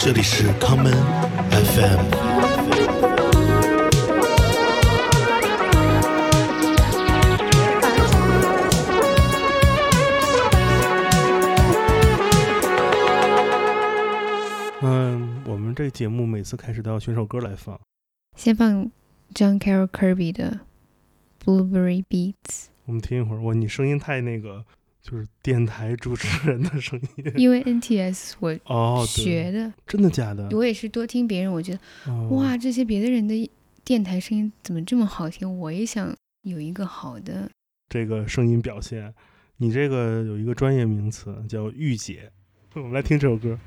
这里是康门 FM。嗯，我们这节目每次开始都要选首歌来放。先放 John Carroll Kirby 的 Blueberry Beats，我们听一会儿。哇，你声音太那个，就是电台主持人的声音。因为 NTS 我学的，真的假的？我也是多听别人，我觉得哦哇，这些别的人的电台声音怎么这么好听？我也想有一个好的。这个声音表现，你这个有一个专业名词叫御姐。我们来听这首歌。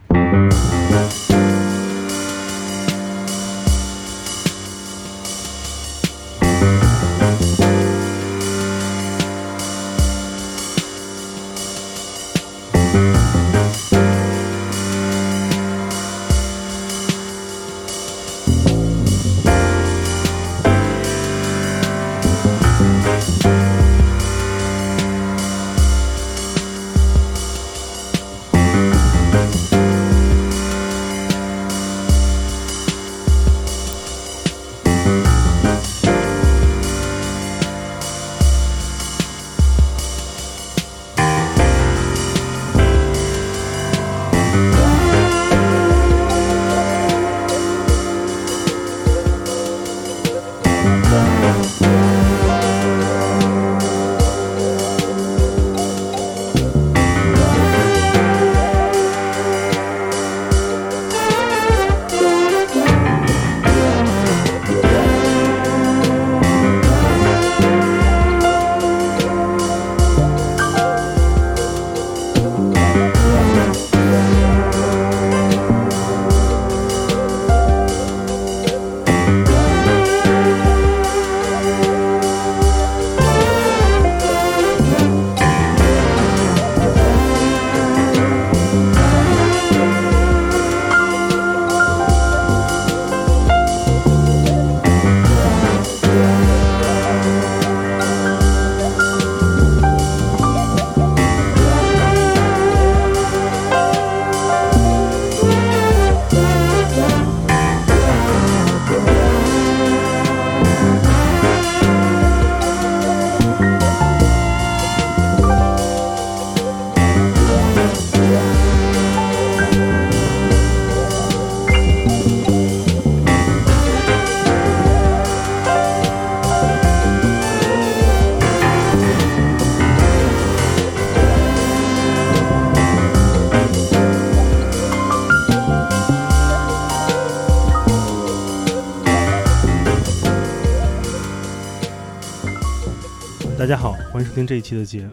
听这一期的节。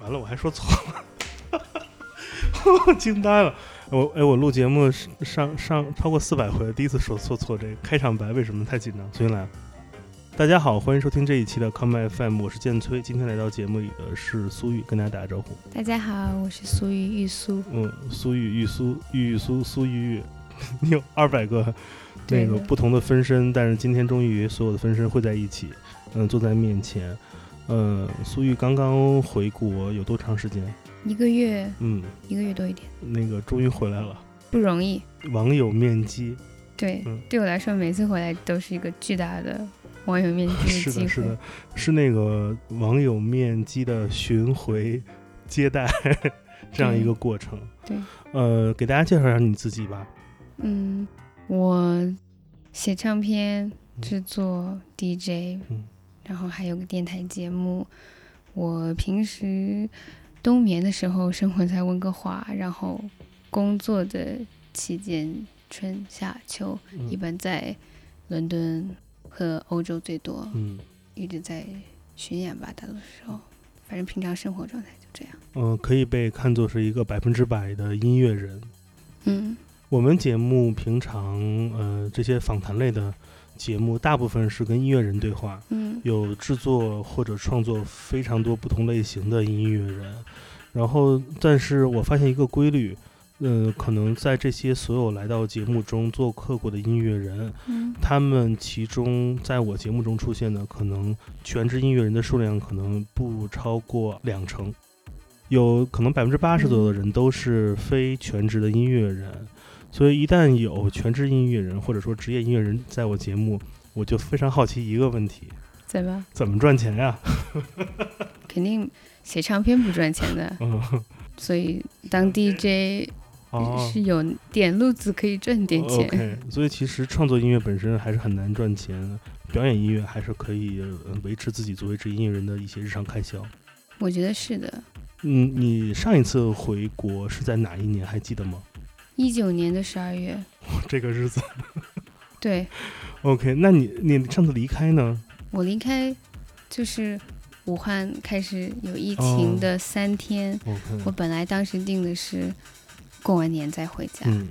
完了，我还说错了，我惊呆了。我哎，我录节目上上超过四百回，第一次说错错这个开场白，为什么太紧张？重新来。大家好，欢迎收听这一期的 Come FM，我是建崔。今天来到节目里的是苏玉，跟大家打个招呼。大家好，我是苏玉玉苏。嗯，苏玉、玉苏、玉玉苏、苏玉玉，你有二百个那个不同的分身，但是今天终于所有的分身会在一起，嗯，坐在面前。呃，苏玉刚刚回国有多长时间？一个月，嗯，一个月多一点，那个终于回来了，不容易。网友面基，对，嗯对我来说，每次回来都是一个巨大的网友面基 是的，机会。是的，是那个网友面基的巡回接待 这样一个过程。对，呃，给大家介绍一下你自己吧。嗯，我写唱片、制作、DJ，、嗯然后还有个电台节目。我平时冬眠的时候生活在温哥华，然后工作的期间春夏秋一嗯般在伦敦和欧洲最多，嗯一直在巡演吧，大多数时候。反正平常生活状态就这样。嗯、呃可以被看作是一个百分之百的音乐人。嗯我们节目平常呃这些访谈类的节目，大部分是跟音乐人对话，嗯有制作或者创作非常多不同类型的音乐人。然后，但是我发现一个规律，呃，可能在这些所有来到节目中做客过的音乐人，嗯他们其中在我节目中出现的，可能全职音乐人的数量可能不超过两成，有可能百分之八十左右的人都是非全职的音乐人。所以一旦有全职音乐人或者说职业音乐人在我节目，我就非常好奇一个问题：怎么？怎么赚钱呀？肯定写唱片不赚钱的，嗯，所以当 DJ 哦是有点路子可以赚点钱。OK，所以其实创作音乐本身还是很难赚钱，表演音乐还是可以呃维持自己作为职业音乐人的一些日常开销。我觉得是的。嗯，你上一次回国是在哪一年？还记得吗？一九年的十二月，这个日子。对 OK，那你你上次离开呢？我离开就是武汉开始有疫哦情的三天我本来当时定的是过完年再回家，嗯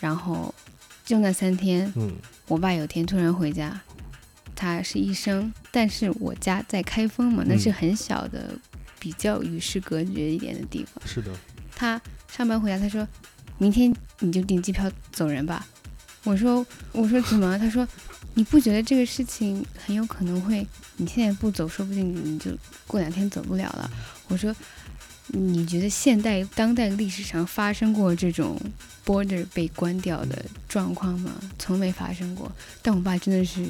然后就那三天，嗯我爸有天突然回家，他是医生，但是我家在开封嘛，那是嗯很小的，比较与世隔绝一点的地方。是的，他上班回家，他说：“明天你就订机票走人吧。”我说：“我说怎么？”他说：“你不觉得这个事情很有可能会，你现在不走，说不定你就过两天走不了了。”我说：“你觉得现代当代历史上发生过这种 border 被关掉的状况吗？从没发生过。但我爸真的是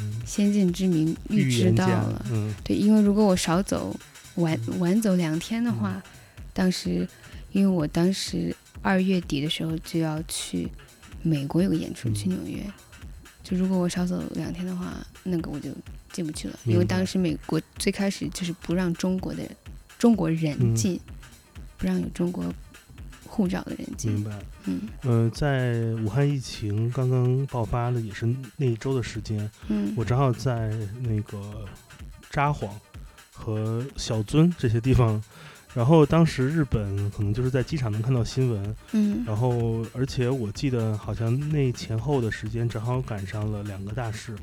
嗯，先见之明，预知到了。嗯对，因为如果我少走晚晚走两天的话，当时因为我当时二月底的时候就要去美国有个演出，嗯去纽约。就如果我少走两天的话，那个我就进不去了，因为当时美国最开始就是不让中国的中国人嗯进，不让有中国护照的人进明。白。嗯呃，在武汉疫情刚刚爆发的也是那一周的时间，嗯我正好在那个札幌和小樽这些地方。然后当时日本可能就是在机场能看到新闻，嗯。然后而且我记得好像那前后的时间正好赶上了两个大事，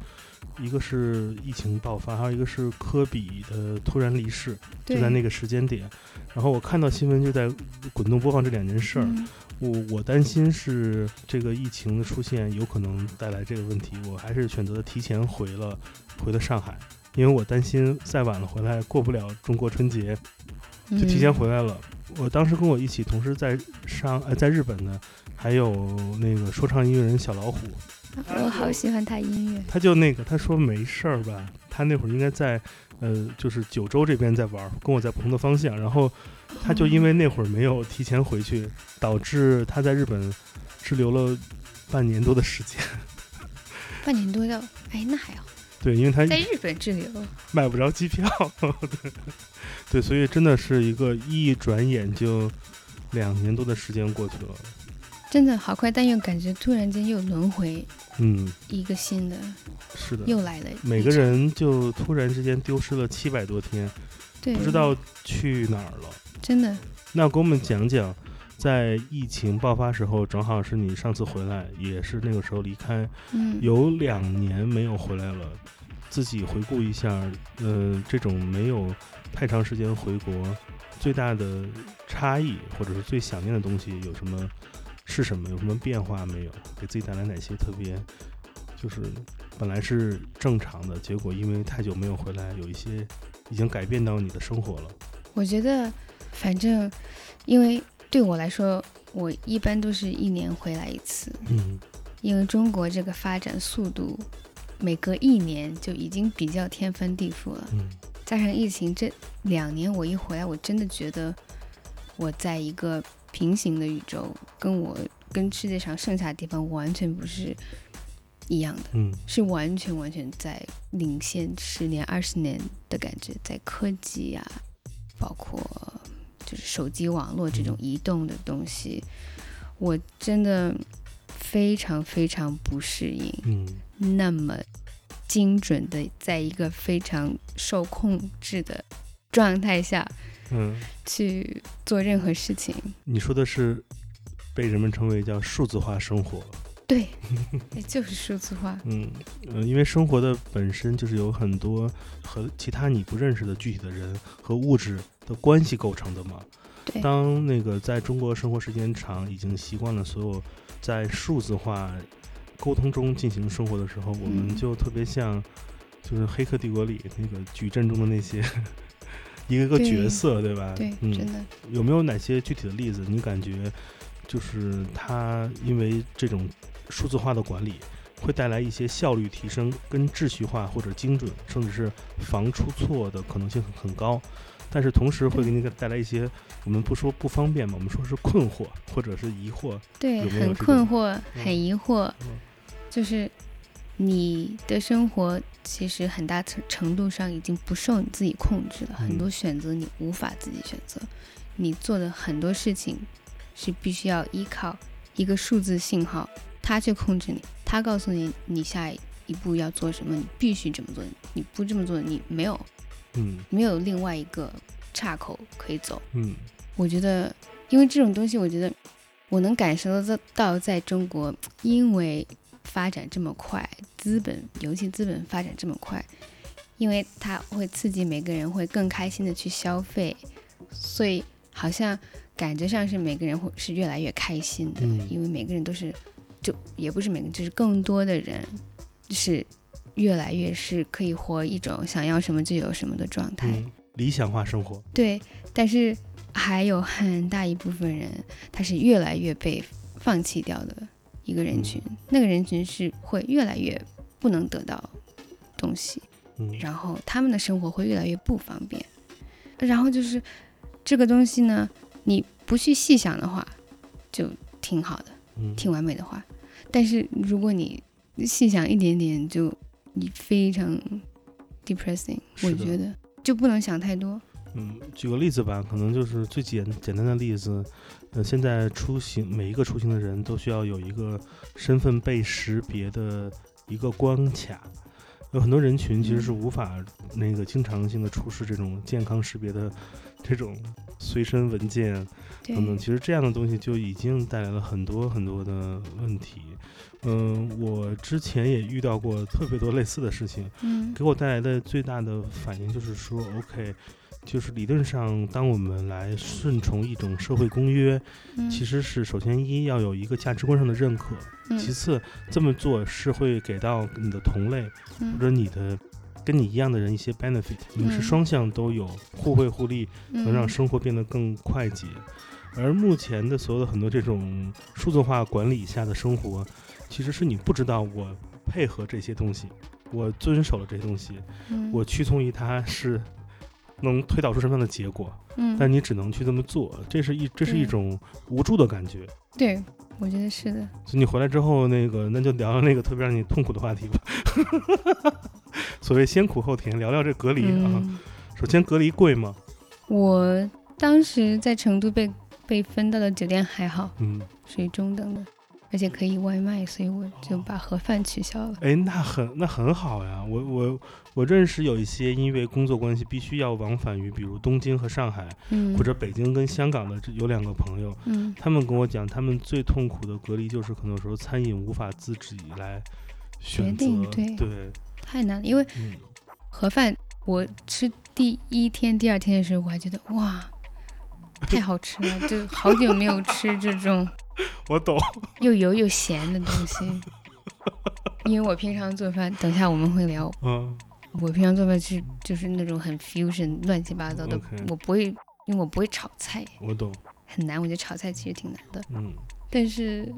一个是疫情爆发，还有一个是科比的突然离世，就在那个时间点。然后我看到新闻就在滚动播放这两件事儿，嗯。我我担心是这个疫情的出现有可能带来这个问题，我还是选择提前回了回了上海，因为我担心再晚了回来过不了中国春节，就提前嗯回来了。我当时跟我一起同时在上呃在日本的，还有那个说唱音乐人小老虎，我好喜欢他音乐。他就那个他说没事儿吧，他那会儿应该在呃就是九州这边在玩儿，跟我在不同的方向，然后他就因为那会儿没有提前回去，导致他在日本滞留了半年多的时间。半年多的，哎，那还好，对，因为他在日本滞留。买不着机票，对，对，所以真的是一个一转眼就两年多的时间过去了。真的好快，但又感觉突然间又轮回嗯，一个新的，是的，又来了。每个人就突然之间丢失了七百多天，对不知道去哪儿了。真的那给我们讲讲，在疫情爆发时候，正好是你上次回来，也是那个时候离开，嗯有两年没有回来了。自己回顾一下，呃，这种没有太长时间回国，最大的差异或者是最想念的东西有什么？是什么？有什么变化没有？给自己带来哪些特别？就是本来是正常的，结果因为太久没有回来，有一些已经改变到你的生活了。我觉得反正因为对我来说，我一般都是一年回来一次，嗯因为中国这个发展速度，每隔一年就已经比较天翻地覆了。嗯加上疫情这两年，我一回来，我真的觉得我在一个平行的宇宙，跟我跟世界上剩下的地方完全不是一样的，嗯是完全完全在领先十年、二十年的感觉，在科技啊、包括就是手机网络这种移动的东西，我真的非常非常不适应。嗯那么精准的，在一个非常受控制的状态下嗯，去做任何事情。你说的是被人们称为叫数字化生活。对，也就是数字化。嗯呃，因为生活的本身就是有很多和其他你不认识的具体的人和物质的关系构成的嘛。对，当那个在中国生活时间长，已经习惯了所有在数字化沟通中进行生活的时候，我们嗯就特别像就是《黑客帝国》里那个矩阵中的那些 一个个角色，对吧？对，嗯，真的。有没有哪些具体的例子？你感觉就是他因为这种数字化的管理，会带来一些效率提升、跟秩序化或者精准，甚至是防出错的可能性很很高。但是同时会给你带来一些，我们不说不方便嘛，我们说是困惑或者是疑惑。对，有有很困惑，嗯很疑惑，嗯就是你的生活其实很大程程度上已经不受你自己控制了，很嗯多选择你无法自己选择，你做的很多事情是必须要依靠一个数字信号，它去控制你，他告诉你你下一步要做什么，你必须这么做，你不这么做，你没有嗯。没有另外一个岔口可以走。嗯。我觉得，因为这种东西，我觉得我能感受得到，在中国，因为发展这么快，资本尤其资本发展这么快，因为它会刺激每个人会更开心的去消费，所以好像感觉上是每个人会是越来越开心的，嗯。因为每个人都是，就也不是每个，就是更多的人是越来越是可以活一种想要什么就有什么的状态。嗯，理想化生活。对，但是还有很大一部分人，他是越来越被放弃掉的一个人群。那个人群是会越来越不能得到东西，嗯然后他们的生活会越来越不方便。然后就是这个东西呢，你不去细想的话，就挺好的，嗯挺完美的话。但是如果你细想一点点，就你非常 depressing，我觉得就不能想太多。嗯，举个例子吧，可能就是最简简单的例子，呃，现在出行每一个出行的人都需要有一个身份被识别的一个关卡，有很多人群其实是无法那个经常性的出示这种健康识别的这种随身文件对，等等，其实这样的东西就已经带来了很多很多的问题。嗯，我之前也遇到过特别多类似的事情，嗯。给我带来的最大的反应就是说，OK，就是理论上，当我们来顺从一种社会公约，嗯，其实是首先一要有一个价值观上的认可，嗯。其次这么做是会给到你的同类或嗯者你的跟你一样的人一些 benefit，你们是嗯双向都有，互惠互利，能让嗯生活变得更快捷。而目前的所有的很多这种数字化管理下的生活，其实是你不知道我配合这些东西，我遵守了这些东西，嗯我屈从于它是能推导出什么样的结果，嗯，但你只能去这么做，这是一这是一种无助的感觉。对，我觉得是的。所以你回来之后，那个那就聊聊那个特别让你痛苦的话题吧。所谓先苦后甜，聊聊这隔离啊。嗯，首先，隔离贵吗？我当时在成都被被分到的酒店还好，嗯，属于中等的，而且可以外卖，所以我就把盒饭取消了。哎，那很那很好呀。我我我认识有一些因为工作关系必须要往返于比如东京和上海，嗯，或者北京跟香港的这有两个朋友，嗯他们跟我讲，他们最痛苦的隔离就是可能有时候餐饮无法自己来选择，决定对对，太难了，因为嗯，盒饭我吃第一天、第二天的时候，我还觉得哇，太好吃了，就好久没有吃这种 我懂，又油又咸的东西。因为我平常做饭，等下我们会聊。嗯我平常做饭是就是那种很 fusion 乱七八糟的我不会，因为我不会炒菜，我懂，很难。我觉得炒菜其实挺难的，嗯但是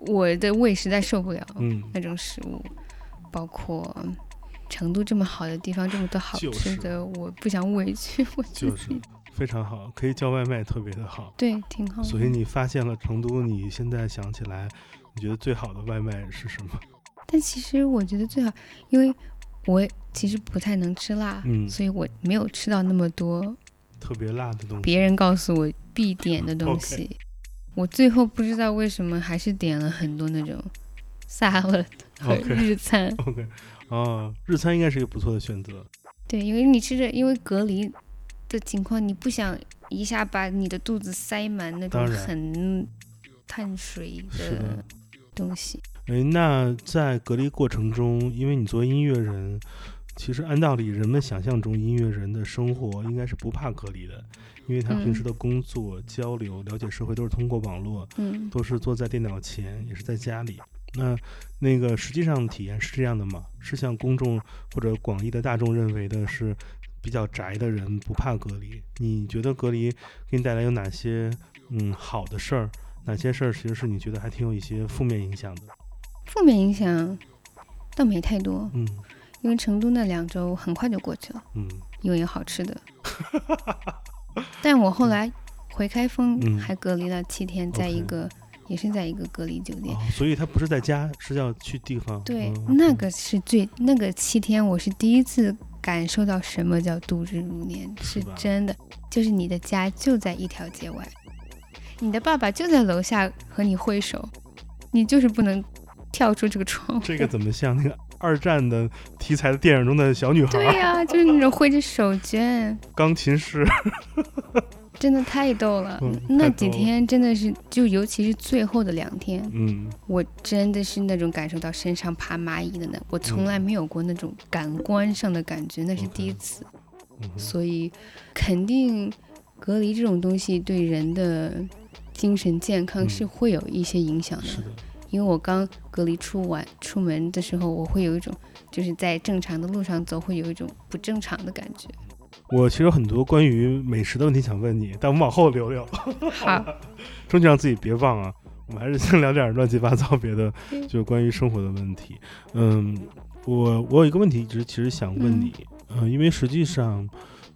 我的胃实在受不了嗯，那种食物，包括成都这么好的地方，这么多好就是吃的，我不想委屈我自就是己。非常好，可以叫外卖，特别的好。对，挺好。所以你发现了成都，你现在想起来，你觉得最好的外卖是什么？但其实我觉得最好，因为我其实不太能吃辣，嗯所以我没有吃到那么多特别辣的东西。别人告诉我必点的东西。我最后不知道为什么还是点了很多那种 salad 和 OK 日餐。OK，哦，日餐应该是一个不错的选择。对，因为你吃着，因为隔离的情况，你不想一下把你的肚子塞满那种很碳水的的东西。诶，那在隔离过程中，因为你作为音乐人，其实按道理人们想象中音乐人的生活应该是不怕隔离的，因为他平时嗯的工作、交流、了解社会都是通过网络，嗯，都是坐在电脑前，也是在家里。那那个实际上体验是这样的吗？是像公众或者广义的大众认为的是比较宅的人不怕隔离？你觉得隔离给你带来有哪些嗯好的事儿？哪些事儿其实是你觉得还挺有一些负面影响的？负面影响倒没太多，嗯因为成都那两周很快就过去了，嗯因为有好吃的。但我后来回开封嗯还隔离了七天，在一个也是在一个隔离酒店哦。，所以他不是在家，是要去地方。对，嗯那个是最那个七天，我是第一次感受到什么叫度日如年，是真的，就是你的家就在一条街外，你的爸爸就在楼下和你挥手，你就是不能跳出这个窗户。这个怎么像那个二战的题材的电影中的小女孩，对呀、就是那种挥着手绢，钢琴师？真的太逗了。嗯那几天真的是，就尤其是最后的两天，嗯我真的是那种感受到身上爬蚂蚁的呢，我从来没有过那种感官上的感觉，那是第一次。嗯所以肯定隔离这种东西对人的精神健康嗯是会有一些影响的。是的，因为我刚隔离出完出门的时候，我会有一种就是在正常的路上走，会有一种不正常的感觉。我其实有很多关于美食的问题想问你，但我们往后留留，好，终究让自己别忘啊。我们还是先聊点乱七八糟别的，嗯就是关于生活的问题。嗯，我我有一个问题一直其实想问你，嗯、因为实际上，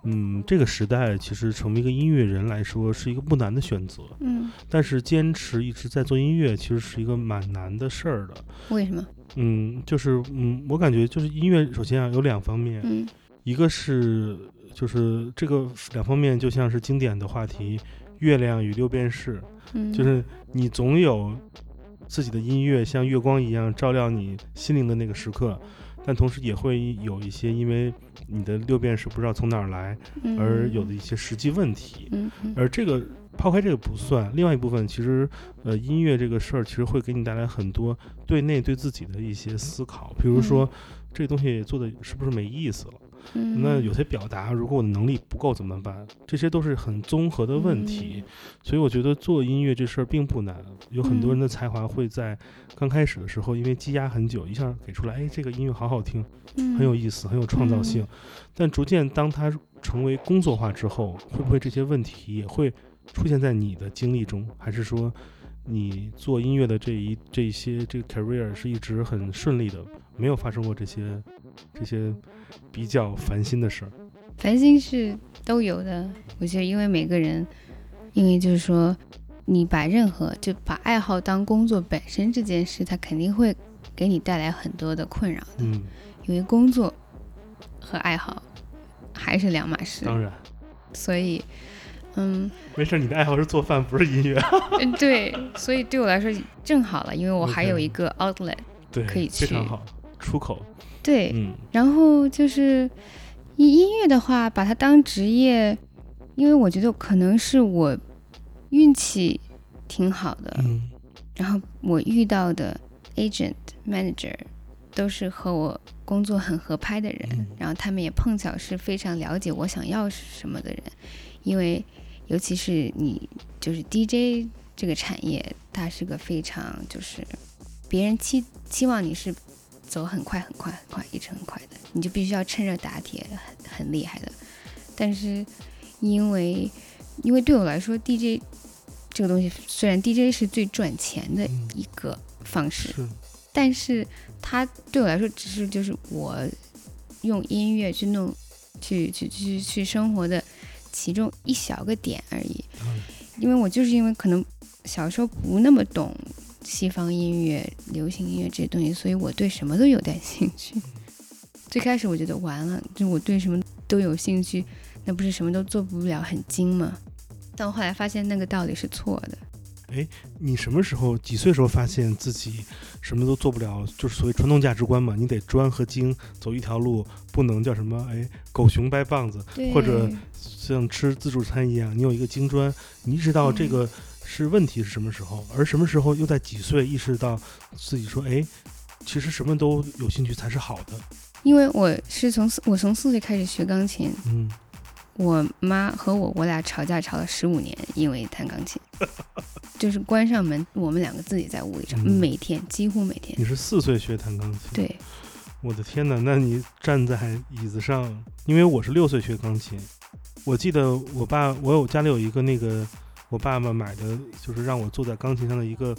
嗯，这个时代其实成为一个音乐人来说是一个不难的选择，嗯，但是坚持一直在做音乐，其实是一个蛮难的事儿的。为什么？嗯，就是嗯，我感觉就是音乐，首先啊有两方面，嗯一个是就是这个两方面就像是经典的话题，月亮与六便士，嗯，就是你总有自己的音乐像月光一样照亮你心灵的那个时刻，但同时也会有一些因为你的六便士不知道从哪儿来嗯而有的一些实际问题，而这个抛开这个不算，另外一部分其实呃音乐这个事儿其实会给你带来很多对内对自己的一些思考，比如说。这东西做的是不是没意思了？嗯那有些表达，如果我的能力不够怎么办？这些都是很综合的问题。嗯所以我觉得做音乐这事儿并不难，有很多人嗯的才华会在刚开始的时候，因为积压很久，一下给出来，哎，这个音乐好好听，很有意思，很有创造性。嗯但逐渐当它成为工作化之后，会不会这些问题也会出现在你的经历中？还是说你做音乐的这一这一些这个 career 是一直很顺利的，没有发生过这些这些比较烦心的事儿？烦心是都有的。我觉得，因为每个人，因为就是说，你把任何就把爱好当工作本身这件事，它肯定会给你带来很多的困扰的。嗯，因为工作和爱好还是两码事，当然，所以，嗯，没事儿，你的爱好是做饭，不是音乐。嗯对，所以对我来说正好了，因为我还有一个 outlet。对，可以去。非常好，出口。对，嗯。然后就是音音乐的话，把它当职业，因为我觉得可能是我运气挺好的，嗯。然后我遇到的 agent manager 都是和我工作很合拍的人，嗯。然后他们也碰巧是非常了解我想要什么的人，因为尤其是你就是 DJ 这个产业，它是个非常就是别人期期望你是走很快很快很快一直很快的，你就必须要趁热打铁，很很厉害的。但是因为因为对我来说，DJ 这个东西虽然 DJ 是最赚钱的嗯一个方式，是但是它对我来说只是就是我用音乐去弄，去去去去生活的其中一小个点而已。嗯因为我就是因为可能小时候不那么懂西方音乐、流行音乐这些东西，所以我对什么都有点兴趣。最开始我觉得完了，就我对什么都有兴趣，那不是什么都做不了很精吗？但我后来发现那个道理是错的。你什么时候几岁时候发现自己什么都做不了？就是所谓传统价值观嘛，你得专和精走一条路，不能叫什么哎狗熊掰棒子，或者像吃自助餐一样，你有一个精专，你意识到这个是问题是什么时候，而什么时候又在几岁意识到自己说哎，其实什么都有兴趣才是好的。因为我是从四我从四岁开始学钢琴，嗯，我妈和我我俩吵架吵了十五年，因为弹钢琴，就是关上门，我们两个自己在屋里吵，嗯每天几乎每天。你是四岁学弹钢琴？，对，我的天哪，那你站在椅子上，因为我是六岁学钢琴，我记得我爸，我有家里有一个那个我爸爸买的就是让我坐在钢琴上的一个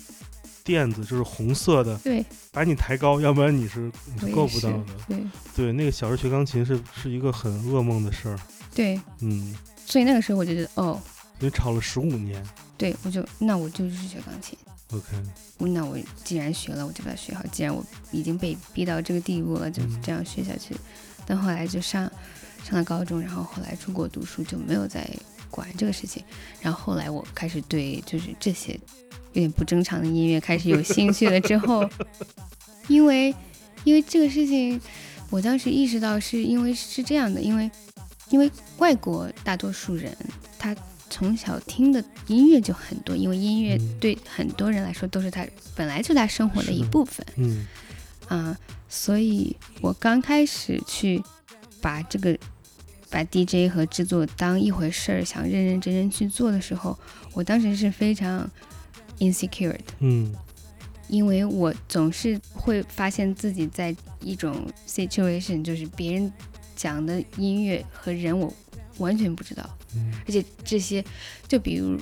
垫子，就是红色的，对，把你抬高，要不然你是你是够不到的。对对，那个小时候学钢琴是是一个很噩梦的事儿，对，嗯，所以那个时候我就觉得，哦，所以吵了十五年。对我就那我就是学钢琴。OK，那我既然学了，我就把它学好。既然我已经被逼到这个地步了，就嗯这样学下去。但后来就上上了高中，然后后来出国读书，就没有再管这个事情。然后后来我开始对就是这些有点不正常的音乐开始有兴趣了之后，因为因为这个事情，我当时意识到是因为是这样的，因为因为外国大多数人他从小听的音乐就很多，因为音乐嗯对很多人来说都是他本来就他生活的一部分。嗯。啊、所以我刚开始去把这个把 DJ 和制作当一回事儿，想认认真真去做的时候，我当时是非常 insecure 的，嗯。因为我总是会发现自己在一种 situation，就是别人讲的音乐和人我完全不知道。嗯而且这些，就比如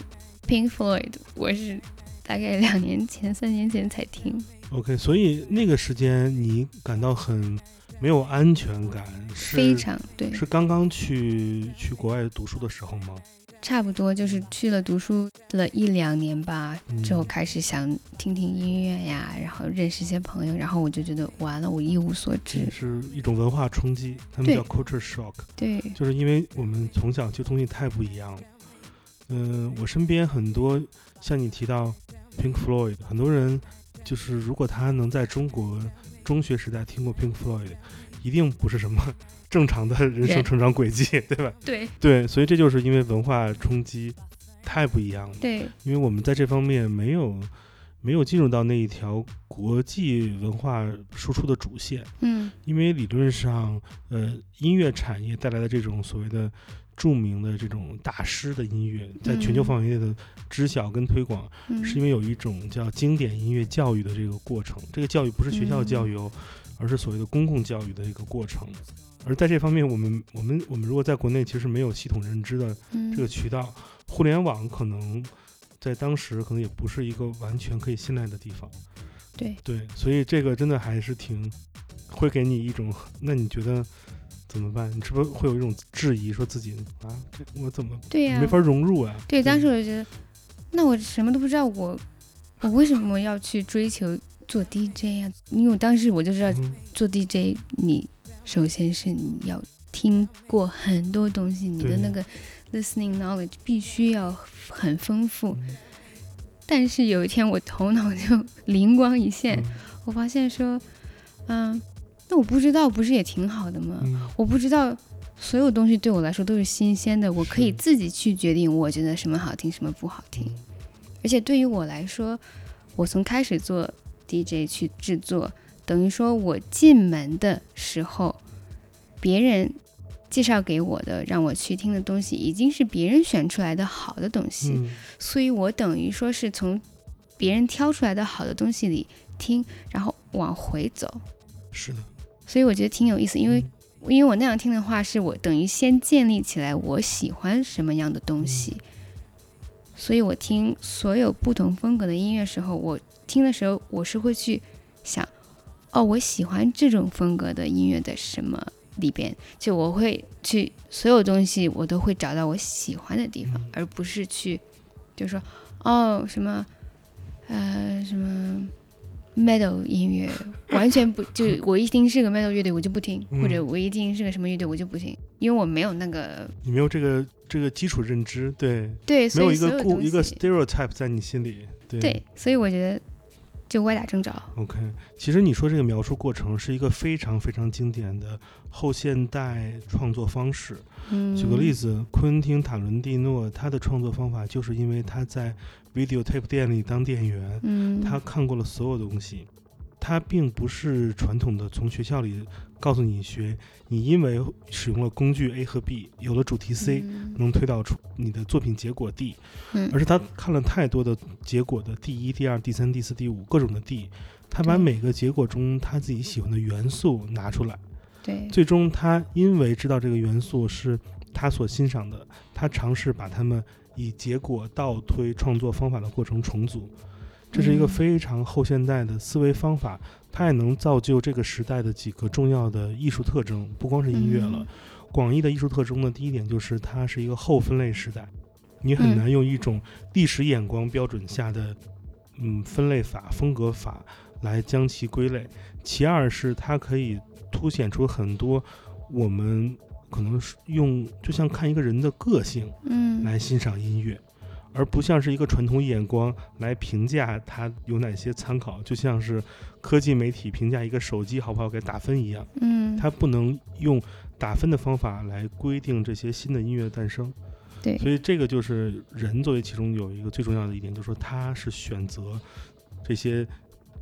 Pink Floyd，我是大概两年前、三年前才听。，OK，所以那个时间你感到很没有安全感，是非常对，是刚刚去去国外读书的时候吗？差不多就是去了读书了一两年吧，嗯。之后开始想听听音乐呀，然后认识一些朋友，然后我就觉得完了，我一无所知。是一种文化冲击，他们叫 culture shock，对，就是因为我们从小接触东西太不一样了。嗯、我身边很多像你提到 Pink Floyd，很多人就是如果他能在中国中学时代听过 Pink Floyd，一定不是什么 正常的人生成长轨迹，对吧？对，对，所以这就是因为文化冲击太不一样了。对，因为我们在这方面没有没有进入到那一条国际文化输出的主线，嗯，因为理论上，呃，音乐产业带来的这种所谓的著名的这种大师的音乐，在全球嗯范围内的知晓跟推广，嗯是因为有一种叫经典音乐教育的这个过程。这个教育不是学校嗯教育哦，而是所谓的公共教育的一个过程。而在这方面，我们我们我们如果在国内其实没有系统认知的嗯这个渠道，互联网可能在当时可能也不是一个完全可以信赖的地方。对，对，所以这个真的还是挺会给你一种，那你觉得怎么办？你是不是会有一种质疑，说自己啊，这我怎么对呀、没法融入啊？对，当时我就觉得，那我什么都不知道，我我为什么要去追求做 DJ 啊？因为我当时我就知道嗯做 DJ，你首先是你要听过很多东西，你的那个 listening knowledge 必须要很丰富。嗯但是有一天我头脑就 灵光一现，嗯我发现说，嗯，那我不知道不是也挺好的吗？嗯我不知道所有东西对我来说都是新鲜的，我可以自己去决定，我觉得什么好听，什么不好听。而且对于我来说，我从开始做 DJ 去制作，等于说我进门的时候，别人介绍给我的，让我去听的东西，已经是别人选出来的好的东西，嗯。所以我等于说是从别人挑出来的好的东西里听，然后往回走。是。的，所以我觉得挺有意思，因为嗯。因为我那样听的话，是我等于先建立起来我喜欢什么样的东西，所以我听所有不同风格的音乐时候，我听的时候我是会去想，哦，我喜欢这种风格的音乐的什么里边，就我会去所有东西我都会找到我喜欢的地方，嗯。而不是去就说哦什么呃什么。metal 音乐完全不就我一听是个 metal 乐队我就不听，嗯或者我一听是个什么乐队我就不听，因为我没有那个你没有这个这个基础认知，对，对，没所以有一个固一个 stereotype 在你心里，对。对，所以我觉得就歪打正着。OK，其实你说这个描述过程是一个非常非常经典的后现代创作方式。嗯，举个例子，昆汀·塔伦蒂诺他的创作方法就是因为他在 videotape 店里当店员，嗯，他看过了所有东西。他并不是传统的从学校里告诉你学，你因为使用了工具 A 和 B，有了主题 C，、嗯。能推导出你的作品结果 D，嗯。而是他看了太多的结果的第一、第二、第三、第四、第五各种的 D，他把每个结果中他自己喜欢的元素拿出来，对。最终他因为知道这个元素是他所欣赏的，他尝试把他们以结果倒推创作方法的过程重组，这是一个嗯非常后现代的思维方法，它也能造就这个时代的几个重要的艺术特征，不光是音乐了。嗯广义的艺术特征呢，第一点就是它是一个后分类时代，你很嗯难用一种历史眼光标准下的嗯分类法、风格法来将其归类。其二是它可以凸显出很多我们可能是用就像看一个人的个性嗯来欣赏音乐。而不像是一个传统眼光来评价它有哪些参考，就像是科技媒体评价一个手机好不好给打分一样。嗯，它不能用打分的方法来规定这些新的音乐的诞生。对所以这个就是人作为其中有一个最重要的一点，就是说他是选择这些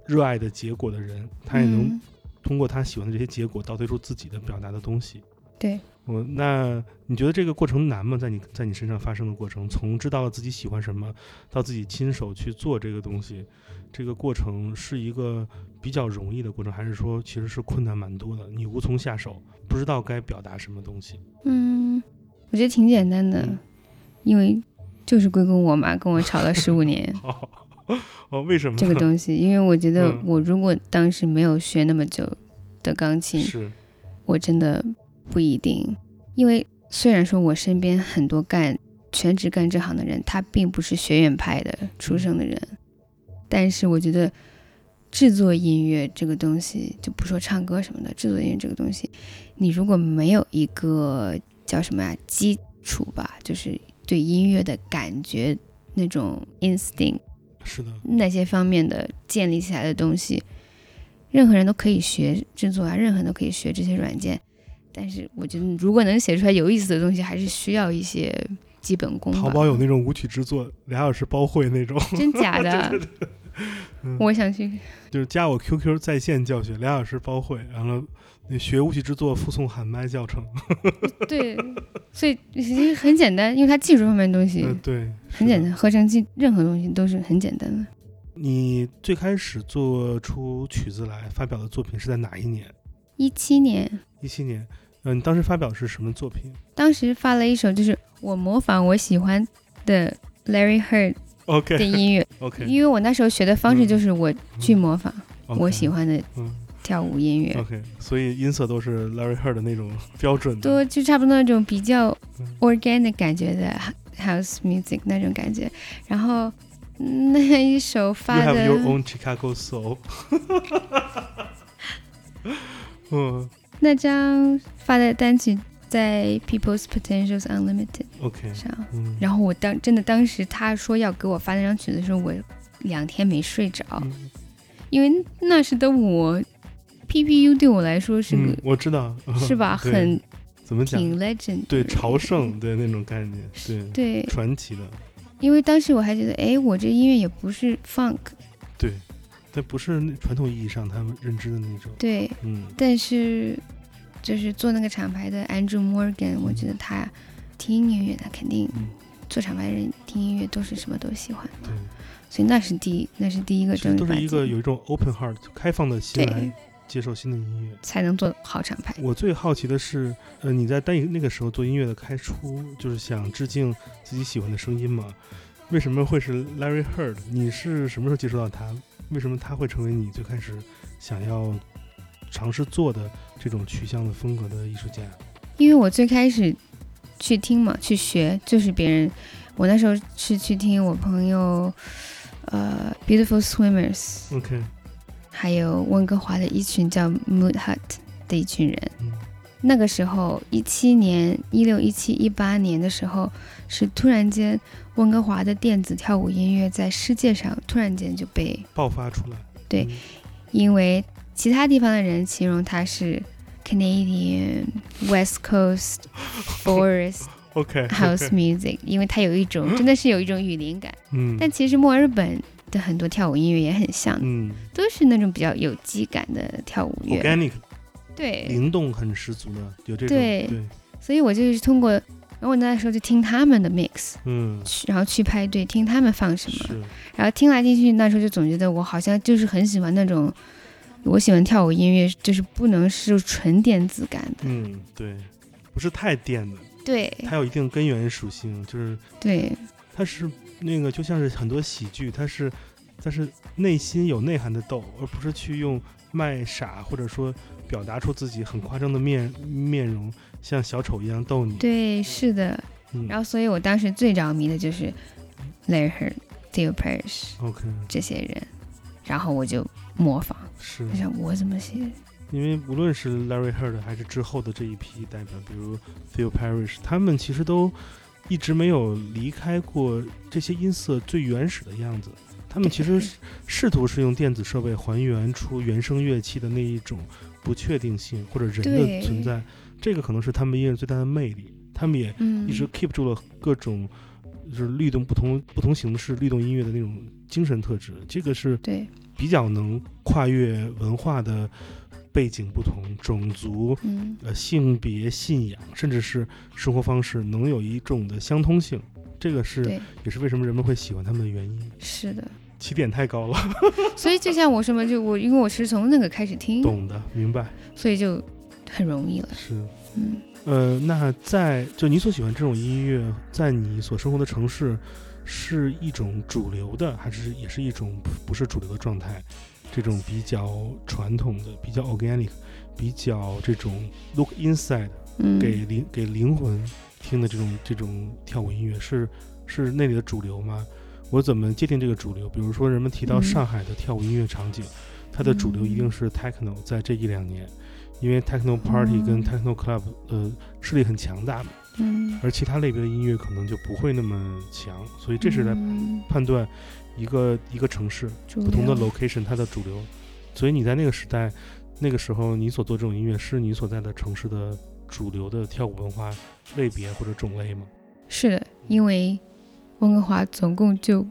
热爱的结果的人，他也能嗯通过他喜欢的这些结果倒推出自己的表达的东西。对，我那你觉得这个过程难吗？在你在你身上发生的过程，从知道了自己喜欢什么，到自己亲手去做这个东西，这个过程是一个比较容易的过程，还是说其实是困难蛮多的？你无从下手，不知道该表达什么东西。嗯，我觉得挺简单的，嗯因为就是归功我妈跟我吵了十五年 哦哦，为什么这个东西，因为我觉得嗯我如果当时没有学那么久的钢琴，是我真的不一定，因为虽然说我身边很多干全职干这行的人，他并不是学院派的出生的人，但是我觉得制作音乐这个东西，就不说唱歌什么的，制作音乐这个东西，你如果没有一个叫什么呀基础吧，就是对音乐的感觉那种 instinct 是的，那些方面的建立起来的东西，任何人都可以学制作啊，任何人都可以学这些软件。但是我觉得，如果能写出来有意思的东西，还是需要一些基本功。淘宝有那种舞曲制作俩小时包会那种，真假的？嗯我想去。就是加我 QQ 在线教学，俩小时包会，完了那学舞曲制作附送喊麦教程。对，所以其实很简单，因为它技术方面的东西嗯，对，很简单，合成器任何东西都是很简单的。你最开始做出曲子来发表的作品是在哪一年？一七年，一七年。嗯、你当时发表的是什么作品当时发了一首，就是我模仿我喜欢的 Larry Heard 的音乐，OK，因为我那时候学的方式就是我去模仿。我喜欢。的嗯跳舞音乐，OK，所以音色都是 Larry Heard 的那种 标准的。都就差不多那种比较嗯 organic 感觉的 house music 那种感觉。然后嗯那一首 You 发 have your own Chicago soul 嗯那张发的单曲在 People's Potentials Unlimited，OK，上，嗯，然后我当真的当时他说要给我发那张曲子的时候，我两天没睡着，嗯。因为那时的我 PPU 对我来说是个、嗯，我知道，是吧，很怎么讲？挺 legend，对，朝圣，的那种概念，对，对，传奇的，因为当时我还觉得，哎，我这音乐也不是 funk，对，但不是那传统意义上他们认知的那种，对，嗯。但是就是做那个厂牌的 Andrew Morgan，我觉得他听音乐，他肯定嗯做厂牌的人听音乐都是什么都喜欢，对，所以那是第一，那是第一个其实都是正儿八经一个有一种 open heart 开放的心来接受新的音乐。才能做好厂牌。我最好奇的是，呃，你在单那个时候做音乐的开出，就是想致敬自己喜欢的声音嘛？为什么会是 Larry Heard？你是什么时候接触到他？为什么他会成为你最开始想要尝试做的这种取向的风格的艺术家？因为我最开始去听嘛，去学，就是别人，我那时候是去听我朋友，呃，Beautiful Swimmers，OK，还有温哥华的一群叫 Mood Hut 的一群人。嗯那个时候，一七年、一六、一七、一八年的时候，是突然间温哥华的电子跳舞音乐在世界上突然间就被，爆发出来。对嗯因为其他地方的人形容它是 Canadian West Coast Forest，OK，House Music，因为它有一种真的是有一种雨林感。嗯，但其实墨尔本的很多跳舞音乐也很像，嗯。都是那种比较有机感的跳舞乐。，organic。对，灵动很十足的，有这种对。对，所以我就是通过，然后我那时候就听他们的 mix，嗯，去然后去派对听他们放什么，然后听来听去，那时候就总觉得我好像就是很喜欢那种，我喜欢跳舞音乐，就是不能是纯电子感的，嗯，对，不是太电的，对。它有一定根源属性，就是对。它是那个就像是很多喜剧，它是它是内心有内涵的逗，而不是去用卖傻或者说表达出自己很夸张的面面容，像小丑一样逗你。对，是的。嗯。然后，所以我当时最着迷的就是 Larry Heard、Theo Parrish，OK，这些人，然后我就模仿，是我想我怎么写？因为无论是 Larry Heard 还是之后的这一批代表，比如 Phil Parrish，他们其实都一直没有离开过这些音色最原始的样子。他们其实试图是用电子设备还原出原声乐器的那一种不确定性或者人的存在，这个可能是他们音乐最大的魅力。他们也嗯，一直 keep 住了各种就是律动不同不同形式律动音乐的那种精神特质，这个是对，比较能跨越文化的背景不同、种族、嗯，呃性别、信仰，甚至是生活方式，能有一种的相通性。这个是，也是为什么人们会喜欢他们的原因。是的。起点太高了，所以就像我什么，就我因为我是从那个开始听，懂的，明白所以就很容易了。是。嗯，呃，那在就你所喜欢这种音乐，在你所生活的城市，是一种主流的，还是也是一种不不是主流的状态？这种比较传统的、比较 organic、比较这种 look inside 嗯，给灵给灵魂听的这种这种跳舞音乐，是是那里的主流吗？我怎么界定这个主流？比如说，人们提到嗯上海的跳舞音乐场景，它的主流一定是 techno，在这一两年，因为 techno party 跟嗯 techno club 呃势力很强大嘛，嗯，而其他类别的音乐可能就不会那么强，所以这是来嗯。判断一个一个城市主不同的 location 它的主流。所以你在那个时代，那个时候你所做这种音乐是你所在的城市的主流的跳舞文化类别或者种类吗？是的，因为温哥华总共就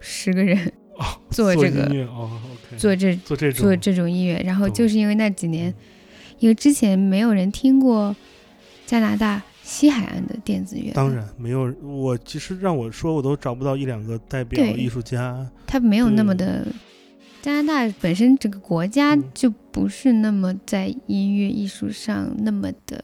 十个人哦，做 做这个音乐哦，OK，做这做这种做这种音乐，然后就是因为那几年嗯，因为之前没有人听过加拿大西海岸的电子乐，当，然没有，我其实让我说我都找不到一两个代表艺术家。他没有那么的。加拿大本身整个国家嗯就不是那么在音乐艺术上那么的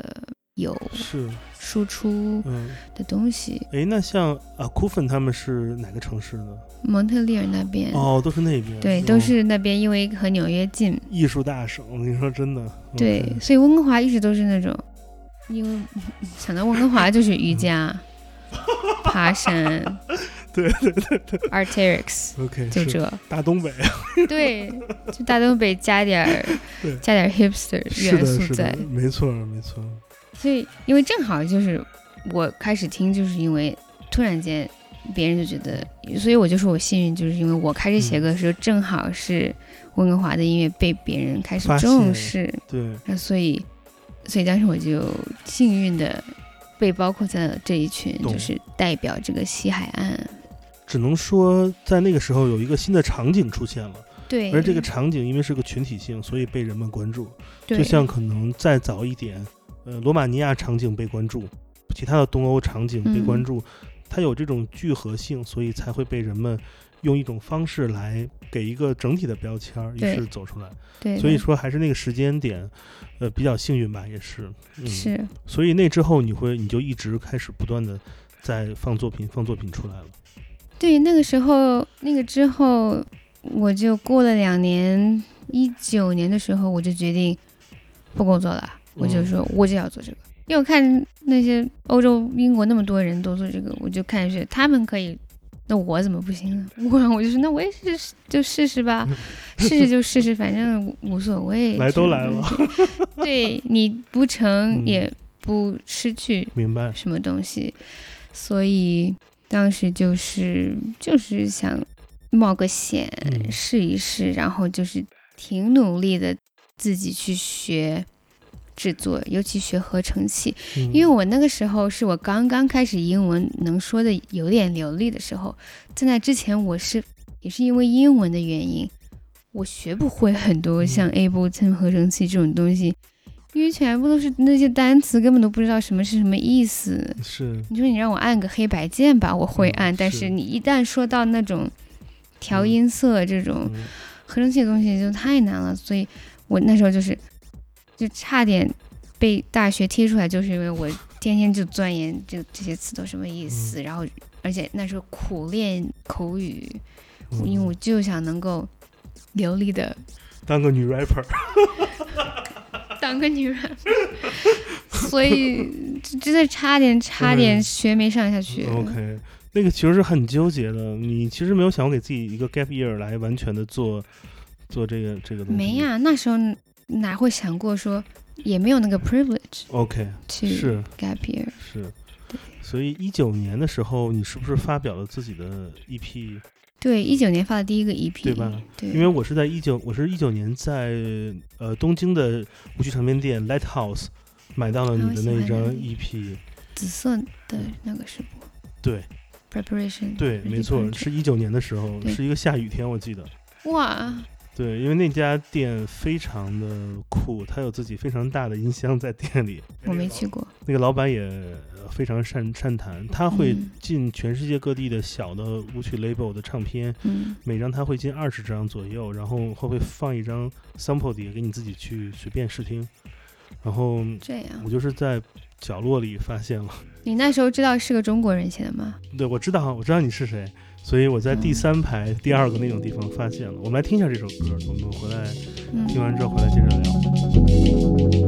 有是，输出嗯，的东西。诶，那像啊，库芬他们是哪个城市呢？蒙特利尔那边，哦，都是那边。对，哦都是那边，因为和纽约近，艺术大省。我跟你说真的。对所以温哥华一直都是那种，因为想到温哥华就是瑜伽、爬山，对对对对，Arterix，，OK，就这，大东北。对，就大东北加点儿加点儿 hipster，元素在，，没错没错。所以因为正好就是我开始听，就是因为突然间别人就觉得，所以我就说我幸运，就是因为我开始写歌的时候，正好是温哥华的音乐被别人开始重视，对，那所以所以当时我就幸运的被包括在了这一群，懂就是代表这个西海岸。只能说在那个时候有一个新的场景出现了，对，而这个场景因为是个群体性，所以被人们关注。对就像可能再早一点，呃，罗马尼亚场景被关注，其他的东欧场景被关注，它有这种聚合性，所以才会被人们用一种方式来给一个整体的标签儿，于是走出来。对，所以说还是那个时间点，呃，比较幸运吧，也是。嗯，是所以那之后你会你就一直开始不断的在放作品，放作品出来了。对那个时候，那个之后，我就过了两年，一九年的时候，我就决定不工作了，我就嗯说我就要做这个，因为我看那些欧洲、英国那么多人都做这个，我就看是他们可以。那我怎么不行呢？我我就说，那我也试试，就试试吧，试试就试试，反正无无所谓。来都来了，对，你不成嗯也不失去明白？什么东西，所以当时就是就是想冒个险、嗯试一试，然后就是挺努力的自己去学制作，尤其学合成器，嗯。因为我那个时候是我刚刚开始英文能说的有点流利的时候，在那之前我是也是因为英文的原因，我学不会很多嗯。像 Ableton 合成器这种东西，因为全部都是那些单词，根本都不知道什么是什么意思。是。你说你让我按个黑白键吧，我会嗯按，但是是你一旦说到那种调音色这种嗯合成器的东西，就太难了，所以我那时候就是就差点被大学踢出来，就是因为我天天就钻研这这些词都什么意思，然后而且那时候苦练口语，因为我就想能够流利的当个女 rapper，当个女 rapper，所以真的差点差点学没上下去。OK，那个其实是很纠结的。你其实没有想过给自己一个 gap year 来完全的做做这个这个东西。没呀、那时候哪会想过说，也没有那个 privilege OK，去是 gap year。是。所以一九年的时候，你是不是发表了自己的 EP？对，一九年发的第一个 EP，对吧？对，因为我是在一九，我是一九年在呃东京的无锡唱片店 Lighthouse 买到了你的那一张 EP。紫色的那个是不对 preparation，对，没错，是一九年的时候，是一个下雨天，我记得。哇，对，因为那家店非常的酷，它有自己非常大的音箱在店里。我没去过，那个老板也呃非常善善谈，他会嗯进全世界各地的小的舞曲 label 的唱片，嗯每张他会进二十张左右，然后会会放一张 sample 碟给你自己去随便试听。然后这样我。就是在角落里发现了，你那时候知道是个中国人写的吗？对我知道我知道你是谁，所以我在第嗯三排第二个那种地方发现了。我们来听一下这首歌，我们回来嗯，听完之后回来接着聊。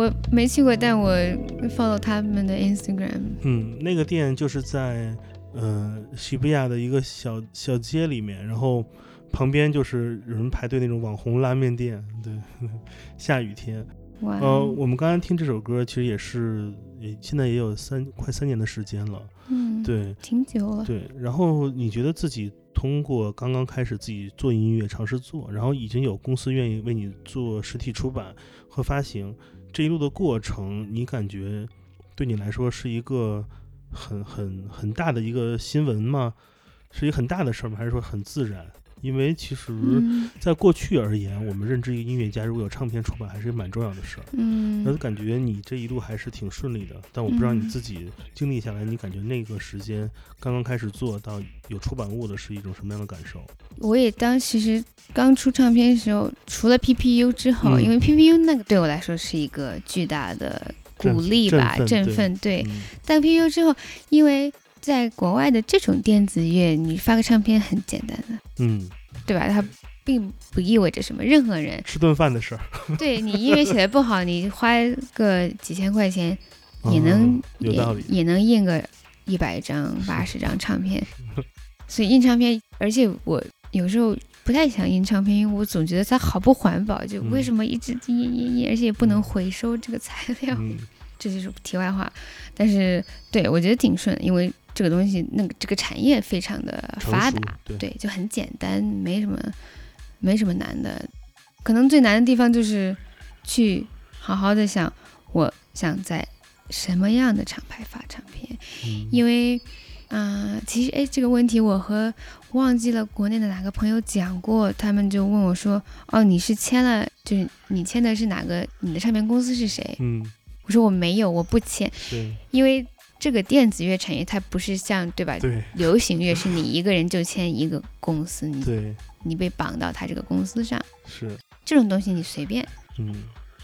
我没去过，但我 follow 他们的 Instagram。嗯，那个店就是在呃西布亚的一个小小街里面，然后旁边就是有人排队那种网红拉面店。对，下雨天。哇，呃，我们刚刚听这首歌，其实也是也现在也有三快三年的时间了。嗯，，对挺久了。对，然后你觉得自己通过刚刚开始自己做音乐，尝试做，然后已经有公司愿意为你做实体出版和发行，这一路的过程，你感觉对你来说是一个很很很大的一个新闻吗？是一个很大的事儿吗？还是说很自然？因为其实嗯在过去而言，我们认知一个音乐家如果有唱片出版，还是蛮重要的事儿。嗯那感觉你这一路还是挺顺利的，但我不知道你嗯自己经历下来，你感觉那个时间刚刚开始做到有出版物的是一种什么样的感受？我也当其实刚出唱片的时候，除了 PPU 之后，嗯因为 PPU 那个对我来说是一个巨大的鼓励吧，振奋。对，嗯但 PPU 之后，因为在国外的这种电子乐，你发个唱片很简单的，嗯，对吧？它并不意味着什么，任何人吃顿饭的事儿 对你音乐写的不好，你花个几千块钱 也能、嗯有道理。也也能印个一百张、八十张唱片。所以印唱片，而且我有时候不太想印唱片，因为我总觉得它好不环保，就嗯为什么一直印印印，而且也不能回收这个材料。嗯这就是题外话，但是对我觉得挺顺，因为这个东西那个这个产业非常的发达，对对，就很简单，没什么没什么难的。可能最难的地方就是去好好的想，我想在什么样的厂牌发唱片，嗯因为，嗯、其实哎，这个问题我和忘记了国内的哪个朋友讲过，他们就问我说，哦，你是签了，就是你签的是哪个？你的唱片公司是谁？嗯，我说我没有，我不签，因为这个电子乐产业它不是像对吧？对流行乐是你一个人就签一个公司，你对，你被绑到他这个公司上，是，这种东西你随便，嗯。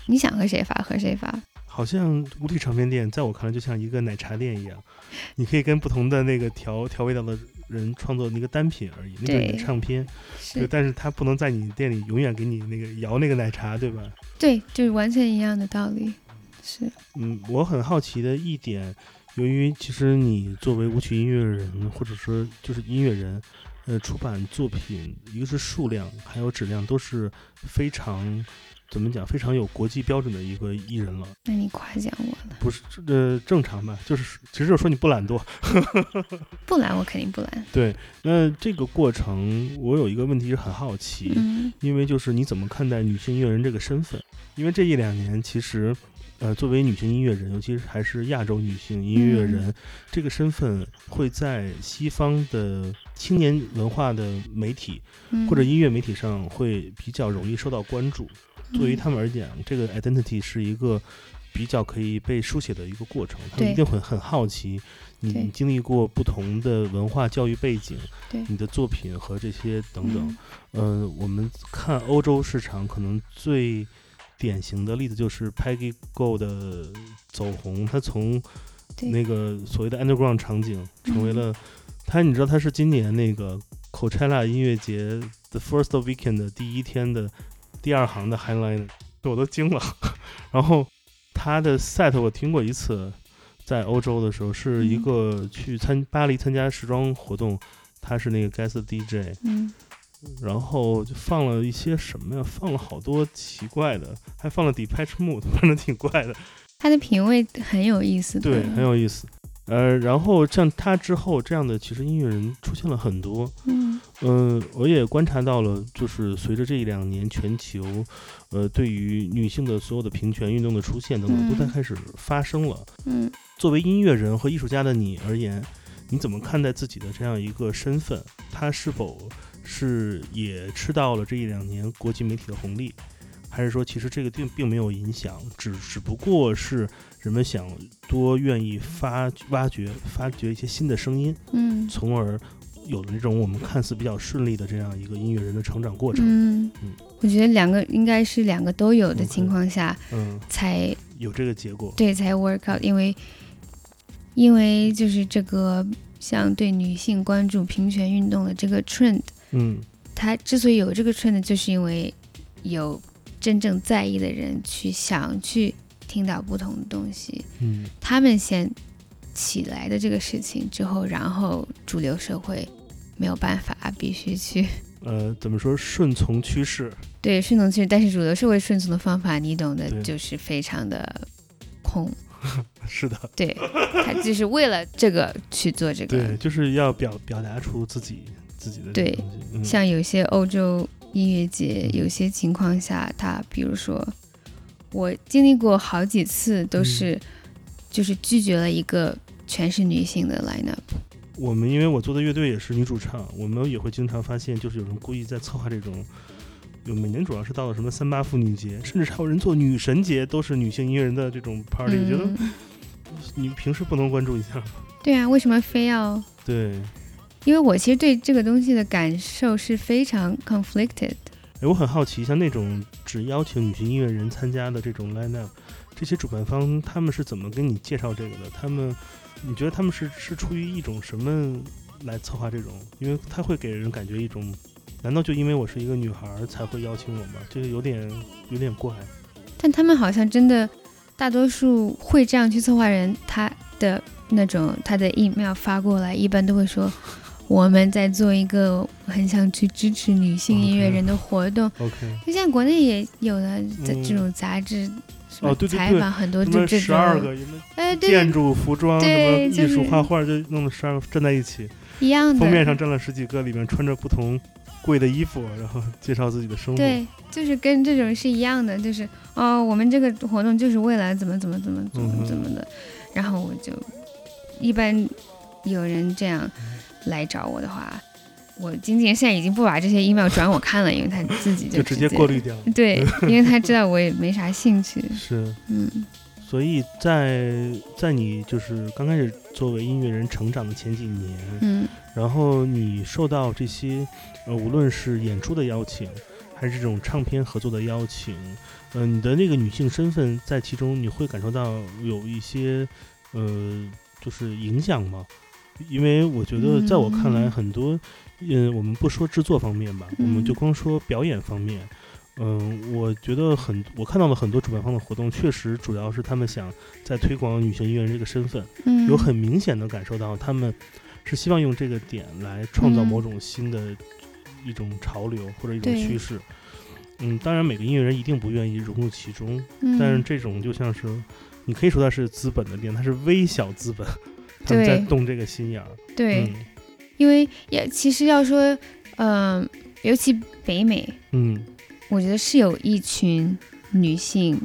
你想和谁发和谁发。好像无敌唱片店在我看来就像一个奶茶店一样，你可以跟不同的那个调调味道的人创作那个单品而已，那个你的唱片。但是他不能在你店里永远给你那个摇那个奶茶，对吧？对，就是完全一样的道理。是，嗯，我很好奇的一点，由于其实你作为舞曲音乐人，或者说就是音乐人，呃，出版作品，一个是数量，还有质量，都是非常怎么讲，非常有国际标准的一个艺人了。那你夸奖我了。不是呃正常吧？就是其实就是说你不懒惰。不懒，我肯定不懒。对，那这个过程，我有一个问题是很好奇，嗯因为就是你怎么看待女性音乐人这个身份？因为这一两年，其实，呃，作为女性音乐人，尤其是还是亚洲女性音乐人，这个身份会在西方的青年文化的媒体嗯，或者音乐媒体上会比较容易受到关注。对于嗯。他们而言，这个 identity 是一个比较可以被书写的一个过程，他们一定会很好奇你经历过不同的文化教育背景，对。你的作品和这些等等。嗯。呃，我们看欧洲市场，可能最典型的例子就是 Peggy Go 的走红，他从那个所谓的 underground 场景成为嗯了他，你知道他是今年那个 Coachella 音乐节 The First Weekend 的第一天的第二行的 headliner，我都惊了。然后他的 set 我听过一次，在欧洲的时候是一嗯个去参巴黎参加时装活动，他是那个 guest DJ。嗯然后就放了一些什么呀？放了好多奇怪的，还放了 Depeche Mode，反正挺怪的。他的品味很有意思。对，很有意思。呃，然后像他之后这样的，其实音乐人出现了很多。嗯嗯、我也观察到了，就是随着这一两年全球，呃，对于女性的所有的平权运动的出现等等，嗯都在开始发生了。嗯作为音乐人和艺术家的你而言，你怎么看待自己的这样一个身份？他是否是也吃到了这一两年国际媒体的红利，还是说其实这个并并没有影响，只只不过是人们想多愿意发挖掘、发掘一些新的声音，嗯从而有了这种我们看似比较顺利的这样一个音乐人的成长过程。嗯嗯，我觉得两个应该是两个都有的情况下嗯，才有这个结果。对才 work out，因为因为就是这个像对女性关注平权运动的这个 trend，嗯它之所以有这个 trend，就是因为有真正在意的人去想去听到不同的东西，嗯他们先起来的这个事情之后，然后主流社会没有办法，必须去 呃，怎么说顺从趋势？对顺从趋势，但是主流社会顺从的方法，你懂的，就是非常的空。是的，对他就是为了这个去做这个。对，就是要表表达出自己自己的对。嗯、像有些欧洲音乐节，有些情况下，他比如说，我经历过好几次，都是就是拒绝了一个全是女性的 lineup。我们因为我做的乐队也是女主唱，我们也会经常发现，就是有人故意在策划这种。有每年主要是到了什么三八妇女节，甚至还有人做女神节，都是女性音乐人的这种 party。我觉得嗯，你平时不能关注一下吗？对啊，为什么非要？对，因为我其实对这个东西的感受是非常 conflicted。哎，我很好奇，像那种只邀请女性音乐人参加的这种 lineup，这些主办方他们是怎么跟你介绍这个的？他们，你觉得他们是是出于一种什么来策划这种？因为他会给人感觉一种，难道就因为我是一个女孩儿才会邀请我吗？这个有点有点怪。但他们好像真的，大多数会这样去策划人，他的那种他的 email 发过来，一般都会说我们在做一个很想去支持女性音乐人的活动。OK，就像国内也有的这种杂志，哦对对对采访很多就这么十二，个哎，对建筑、服装、什么艺术、画画，就弄了十二个站在一起，一样的。封面上站了十几个，里面穿着不同贵的衣服，然后介绍自己的生活。对，就是跟这种是一样的，就是哦，我们这个活动就是为了怎么怎么怎么怎嗯么怎么的，然后我就一般有人这样来找我的话，我经纪人现在已经不把这些 email 转我看了，因为他自己就 直接过滤掉。了。对，因为他知道我也没啥兴趣，是，嗯。所以在在你就是刚开始作为音乐人成长的前几年，嗯。然后你受到这些呃，无论是演出的邀请，还是这种唱片合作的邀请，呃，你的那个女性身份在其中，你会感受到有一些呃，就是影响吗？因为我觉得，在我看来，嗯。很多，嗯，我们不说制作方面吧，我们就嗯。光说表演方面。嗯，我觉得很，我看到了很多主办方的活动，确实主要是他们想在推广女性音乐人这个身份，嗯，有很明显的感受到他们是希望用这个点来创造嗯。某种新的一种潮流或者一种趋势。嗯，当然每个音乐人一定不愿意融入其中，嗯，但是这种就像是你可以说它是资本的店，它是微小资本，他们在对动这个心眼儿。对，嗯因为也其实要说，嗯、尤其北美，嗯我觉得是有一群女性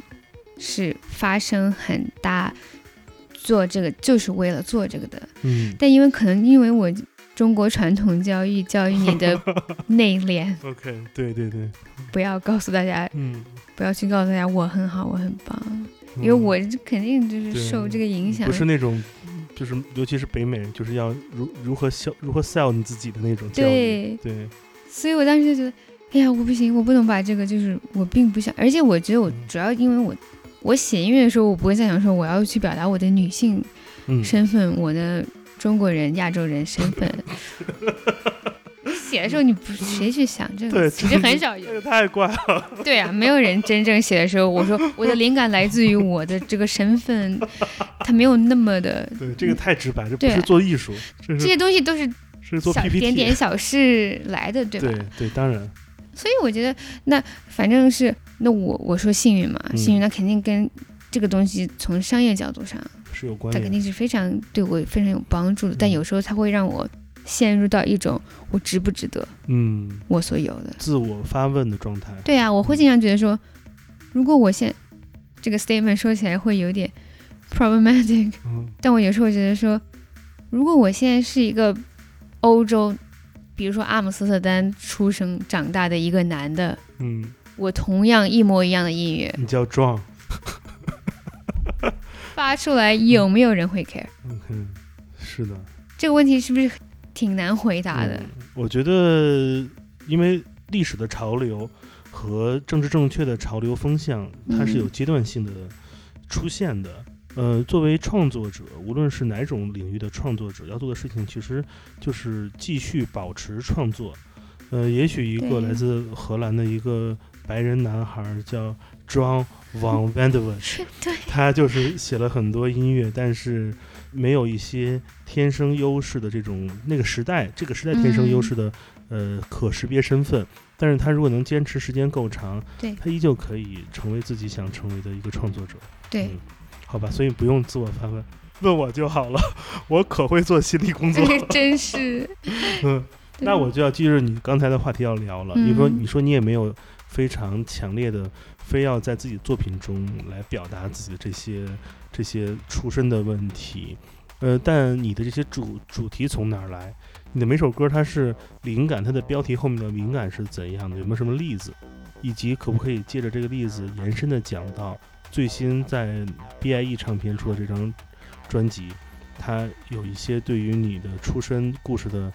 是发生很大，做这个就是为了做这个的。嗯但因为可能因为我中国传统教育教育你的 内敛，，OK，对对对，不要告诉大家，嗯，不要去告诉大家我很好，我很棒，因为我肯定就是受这个影响。不是那种。就是，尤其是北美，就是要如如何销如何 sell 你自己的那种教育，对，对，所以我当时就觉得，哎呀，我不行，我不能把这个，就是我并不想，而且我觉得我嗯。主要因为我我写音乐的时候，我不会再想说我要去表达我的女性嗯，身份，我的中国人、亚洲人身份。你写的时候，你不 谁去想这个？对其实很少有。这个太怪了，对啊，没有人真正写的时候，我说 我的灵感来自于我的这个身份，它没有那么的。对，这个太直白，这不是做艺术，这是这些东西都是是做小点点小事来的，对吧？对对，当然，所以我觉得，那反正是那我我说幸运嘛，嗯幸运那肯定跟这个东西从商业角度上，是有关联。它肯定是非常对我非常有帮助的。但嗯有时候它会让我陷入到一种我值不值得嗯，我所有的。自我发问的状态。对啊，我会经常觉得说，如果我现这个 statement 说起来会有点 problematic，嗯但我有时候觉得说，如果我现在是一个欧洲，比如说阿姆斯特丹出生长大的一个男的，嗯，我同样一模一样的音乐你叫壮。发出来，有没有人会 care？嗯哼，是的，这个问题是不是挺难回答的？嗯我觉得，因为历史的潮流和政治正确的潮流风向，它是有嗯阶段性的出现的。呃，作为创作者，无论是哪种领域的创作者，要做的事情其实就是继续保持创作。呃，也许一个来自荷兰的一个白人男孩叫 John Von Vandeven，对，他就是写了很多音乐，但是没有一些天生优势的这种那个时代这个时代天生优势的、呃可识别身份。但是他如果能坚持时间够长，对他依旧可以成为自己想成为的一个创作者。对，嗯，好吧，所以不用自我发问，问我就好了，我可会做心理工作。真是。嗯，那我就要接着你刚才的话题要聊了。你说，嗯你说你也没有非常强烈的，非要在自己作品中来表达自己的这些这些出身的问题。呃，但你的这些主主题从哪儿来？你的每首歌它是灵感，它的标题后面的灵感是怎样的？有没有什么例子？以及可不可以借着这个例子延伸的讲到最新在 BIE 唱片出的这张专辑，它有一些对于你的出身故事的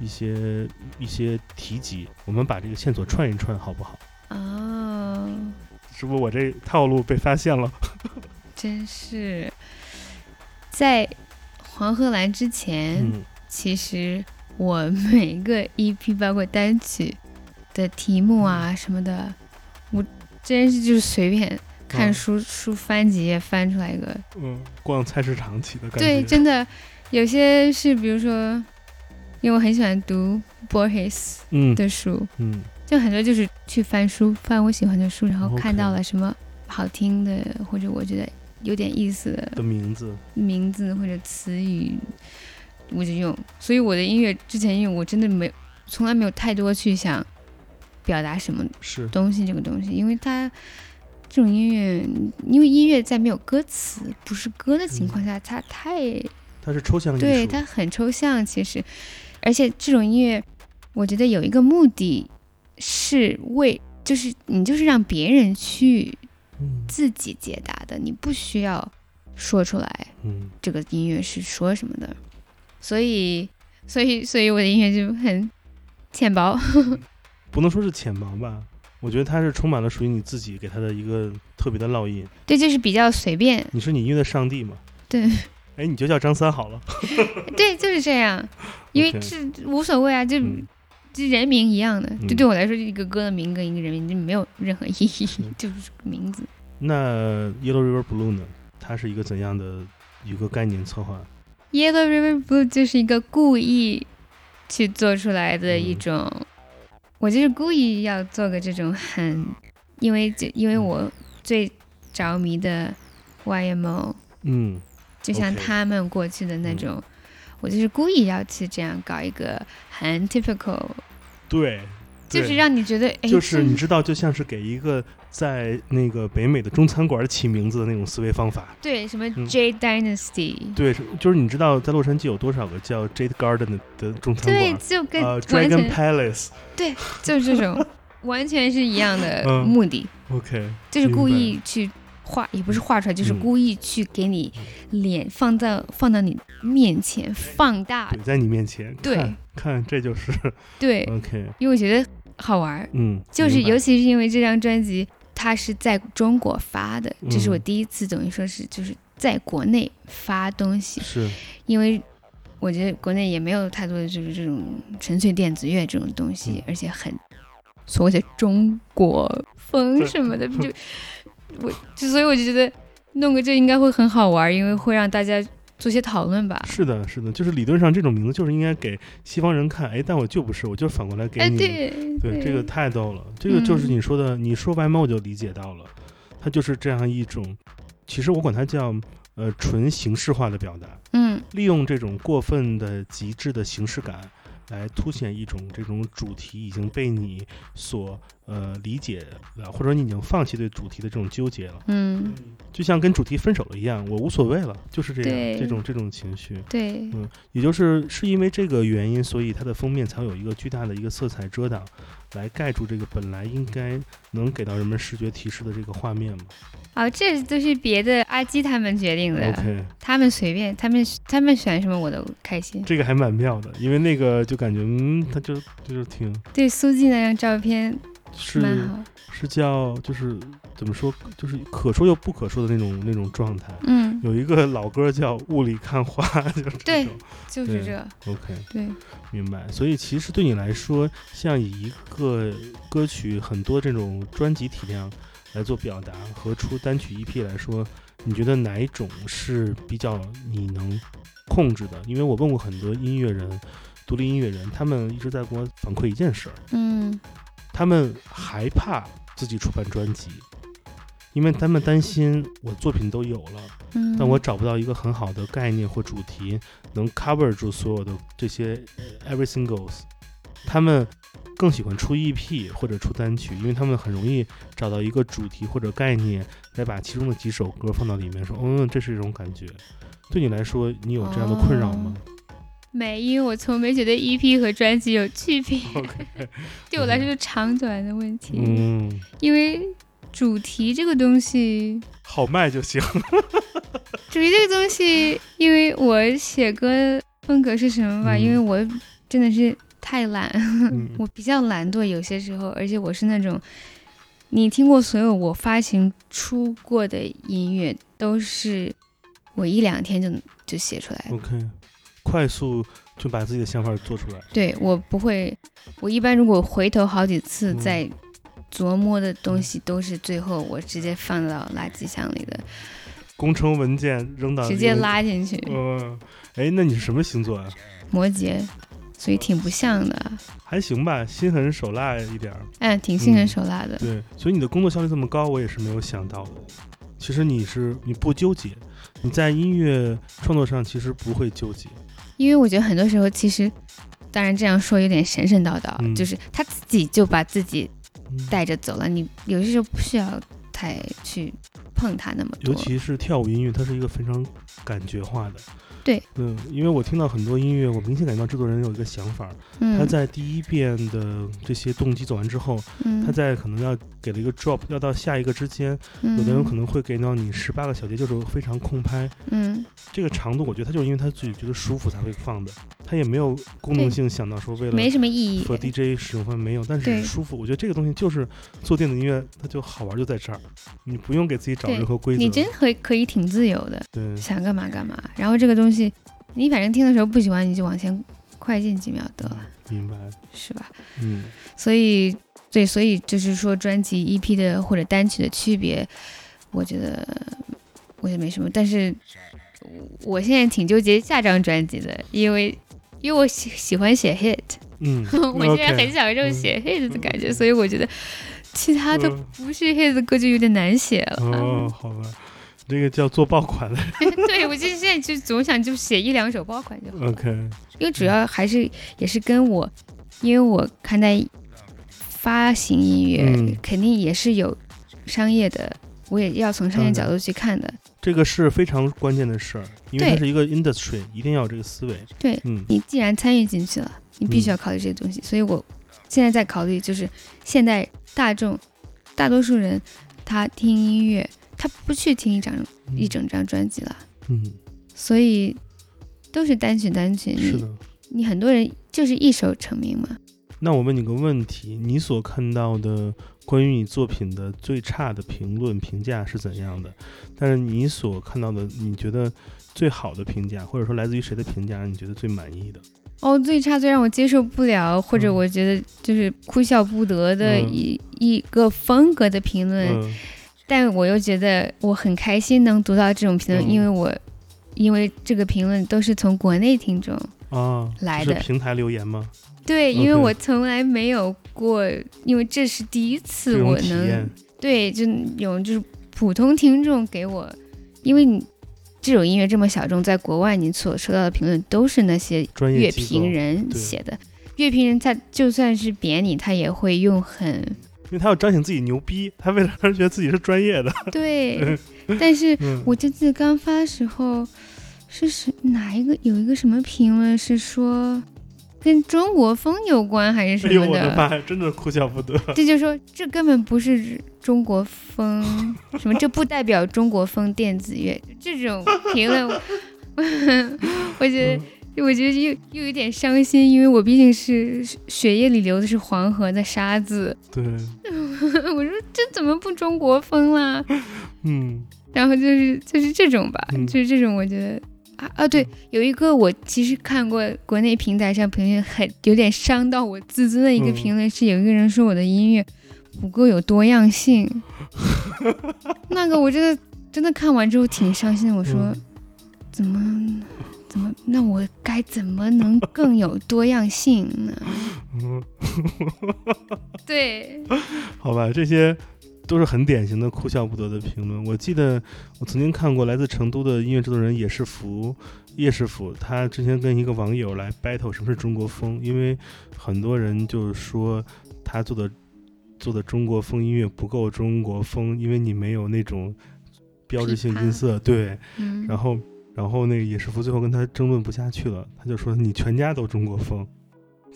一些一些提及，我们把这个线索串一串，好不好？啊，是不是我这套路被发现了？真是。在黄鹤兰之前，嗯其实我 每个 EP 包括单曲的题目啊什么的，我真是就是随便看嗯书、书翻几页翻出来一个。嗯，逛菜市场起的感觉。对，真的有些是比如说，因为我很喜欢读 Borges 嗯的书，嗯就很多就是去翻书，翻我喜欢的书，然后看到了什么好听的或者我觉得有点意思的的名字，名字或者词语，我就用。所以我的音乐之前因为我真的没从来没有太多去想表达什么是东西这个东西，因为它这种音乐，因为音乐在没有歌词不是歌的情况下，它太它是抽象对它很抽象，其实，而且这种音乐，我觉得有一个目的是为，就是你就是让别人去嗯自己解答的，你不需要说出来嗯这个音乐是说什么的，所以，所以，所以我的音乐就很浅薄，不能说是浅薄吧，我觉得它是充满了属于你自己给它的一个特别的烙印。对，就是比较随便，你是你音乐的上帝嘛？对，哎，你就叫张三好了。对，就是这样，因为这无所谓啊，就。嗯就人名一样的，嗯。就对我来说，一个歌的名跟一个人名就没有任何意义，就是个名字。那 Yellow River Blue 呢？它是一个怎样的一个概念策划？Yellow River Blue 就是一个故意去做出来的一种，我就是故意要做个这种很，因为就因为我最着迷的 YMO，嗯。就像他们过去的那种，我就是故意要去这样搞一个很 typical，对，就是让你觉得，哎，就是你知道，就像是给一个在那个北美的中餐馆起名字的那种思维方法。对什么嗯 J Dynasty，、对，就是你知道在洛杉矶有多少个叫 Jade Garden 的的中餐馆对，就跟，Dragon Palace 对。就是这种，完全是一样的嗯目的，OK，就是故意去画，也不是画出来，就是嗯。故意去给你脸放到放到你面前放大怼，在你面前，对看，看这就是对，OK，因为我觉得好玩儿，嗯，就是尤其是因为这张专辑它是在中国发的，这是我嗯。第一次等于说是就是在国内发东西，是。因为我觉得国内也没有太多的就是这种纯粹电子乐这种东西，嗯。而且很所谓的中国风什么的，就我就所以我就觉得弄个这应该会很好玩，因为会让大家做些讨论吧。是的，是的，就是理论上这种名字就是应该给西方人看，哎，但我就不是，我就反过来给哎，你。对对，这个太逗了，这个就是嗯你说的，你说白猫我就理解到了，它就是这样一种，其实我管它叫呃纯形式化的表达，嗯利用这种过分的极致的形式感，来凸显一种这种主题已经被你所呃理解了，或者你已经放弃对主题的这种纠结了，嗯，就像跟主题分手了一样，我无所谓了，就是这样，这种这种情绪。对，嗯，也就是是因为这个原因，所以它的封面才有一个巨大的一个色彩遮挡，来盖住这个本来应该能给到人们视觉提示的这个画面嘛。哦，这都是别的阿基他们决定的 OK，他们随便，他们他们选什么我都开心。这个还蛮妙的，因为那个就感觉嗯，他就就是挺对苏记那张照片，是蛮好。是叫就是怎么说，就是可说又不可说的那种那种状态。嗯，有一个老歌叫《雾里看花》，就是。对就是这。OK，对，明白。所以其实对你来说，像以一个歌曲很多这种专辑体量来做表达和出单曲 EP 来说，你觉得哪一种是比较你能控制的？因为我问过很多音乐人、独立音乐人，他们一直在给我反馈一件事儿，嗯他们害怕自己出版专辑。因为他们担心我作品都有了，嗯，但我找不到一个很好的概念或主题能 cover 住所有的这些呃 every singles。他们更喜欢出 EP 或者出单曲，因为他们很容易找到一个主题或者概念，来把其中的几首歌放到里面，说，嗯，这是一种感觉。对你来说，你有这样的困扰吗？没，因为我从没觉得 EP 和专辑有区别。对我来说是长短的问题。嗯，因为主题这个东西，好卖就行。主题这个东西，因为我写歌风格是什么吧？嗯因为我真的是太懒，嗯我比较懒惰，有些时候，而且我是那种，你听过所有我发行出过的音乐，都是我一两天就就写出来的。OK，快速就把自己的想法做出来。对我不会，我一般如果回头好几次嗯再琢磨的东西，都是最后我直接放到垃圾箱里的，工程文件扔到直接。拉进去。嗯，哎，那你是什么星座啊？摩羯，所以挺不像的，还行吧，心狠手辣一点儿。嗯，挺心狠嗯手辣的。对，所以你的工作效率这么高，我也是没有想到的。其实你是你不纠结，你在音乐创作上其实不会纠结。因为我觉得很多时候其实，当然这样说有点神神叨叨，嗯就是他自己就把自己嗯带着走了，你有些时候不需要太去碰它那么多。尤其是跳舞音乐，它是一个非常感觉化的。对，嗯，因为我听到很多音乐，我明显感觉到制作人有一个想法，嗯，他在第一遍的这些动机走完之后，嗯，他在可能要给了一个 drop，要到下一个之间，嗯有的人可能会给到你十八个小节，就是非常空拍。嗯这个长度，我觉得他就是因为他自己觉得舒服才会放的，他也没有功能性想到说为了没什么意义。for DJ 使用方面没有，但是舒服。我觉得这个东西就是做电子音乐，它就好玩就在这儿，你不用给自己找任何规则。你真可以可以挺自由的，对，想干嘛干嘛。然后这个东西，你反正听的时候不喜欢，你就往前快进几秒得了，明白。是吧？嗯所以，对，所以就是说专辑 EP 的或者单曲的区别，我觉得我觉得没什么。但是我现在挺纠结下张专辑的，因为因为我喜喜欢写 hit，嗯，我现在很享受嗯写 hit 的感觉，所以我觉得其他的嗯不是 hit 的歌就有点难写了。哦，好吧，这个叫做爆款的。对我就是现在就总想就写一两首爆款就好了。OK，因为主要还是也是跟我，因为我看待发行音乐、嗯肯定也是有商业的，我也要从商业角度去看的。这个是非常关键的事儿，因为它是一个 industry，一定要有这个思维。对嗯你既然参与进去了，你必须要考虑这些东西。所以我现在在考虑，就是现在大众大多数人他听音乐，他不去听一张一整张专辑了，嗯，所以都是单曲单曲。你是的。你很多人就是一首成名嘛。那我问你个问题：你所看到的关于你作品的最差的评论评价是怎样的？但是你所看到的，你觉得最好的评价，或者说来自于谁的评价，让你觉得最满意的？哦，最差最让我接受不了，或者嗯我觉得就是哭笑不得的嗯一、一个风格的评论，嗯但我又觉得我很开心能读到这种评论，嗯因为我因为这个评论都是从国内听众啊，来的平台留言吗？对，因为我从来没有过，因为这是第一次我能，对，就有就是普通听众给我，因为你这种音乐这么小众，在国外你所收到的评论都是那些乐评人写的。乐评人他就算是贬你，他也会用很因为他要彰显自己牛逼，他为了让人觉得自己是专业的。对，但是嗯，我这次刚发的时候，是是哪一个有一个什么评论是说跟中国风有关还是什哎呦么我的妈，真的哭笑不得。这就说这根本不是中国风，什么这不代表中国风电子乐，这种评论，我觉得我觉得又又有点伤心，因为我毕竟是血液里流的是黄河的沙子。对，我说这怎么不中国风啦？嗯然后就是就是这种吧，嗯就是这种，我觉得啊啊，对，有一个我其实看过国内平台上评论很有点伤到我自尊的一个嗯评论，是有一个人说我的音乐不够有多样性，那个我真的真的看完之后挺伤心的。我说、嗯怎么怎么，那我该怎么能更有多样性呢？嗯，对，好吧，这些都是很典型的哭笑不得的评论。我记得我曾经看过来自成都的音乐制作人叶世福，叶师傅，他之前跟一个网友来 battle 什么是中国风，因为很多人就说他做的做的中国风音乐不够中国风，因为你没有那种标志性音色，对。嗯，然后，然后那个叶师傅最后跟他争论不下去了，他就说你全家都中国风。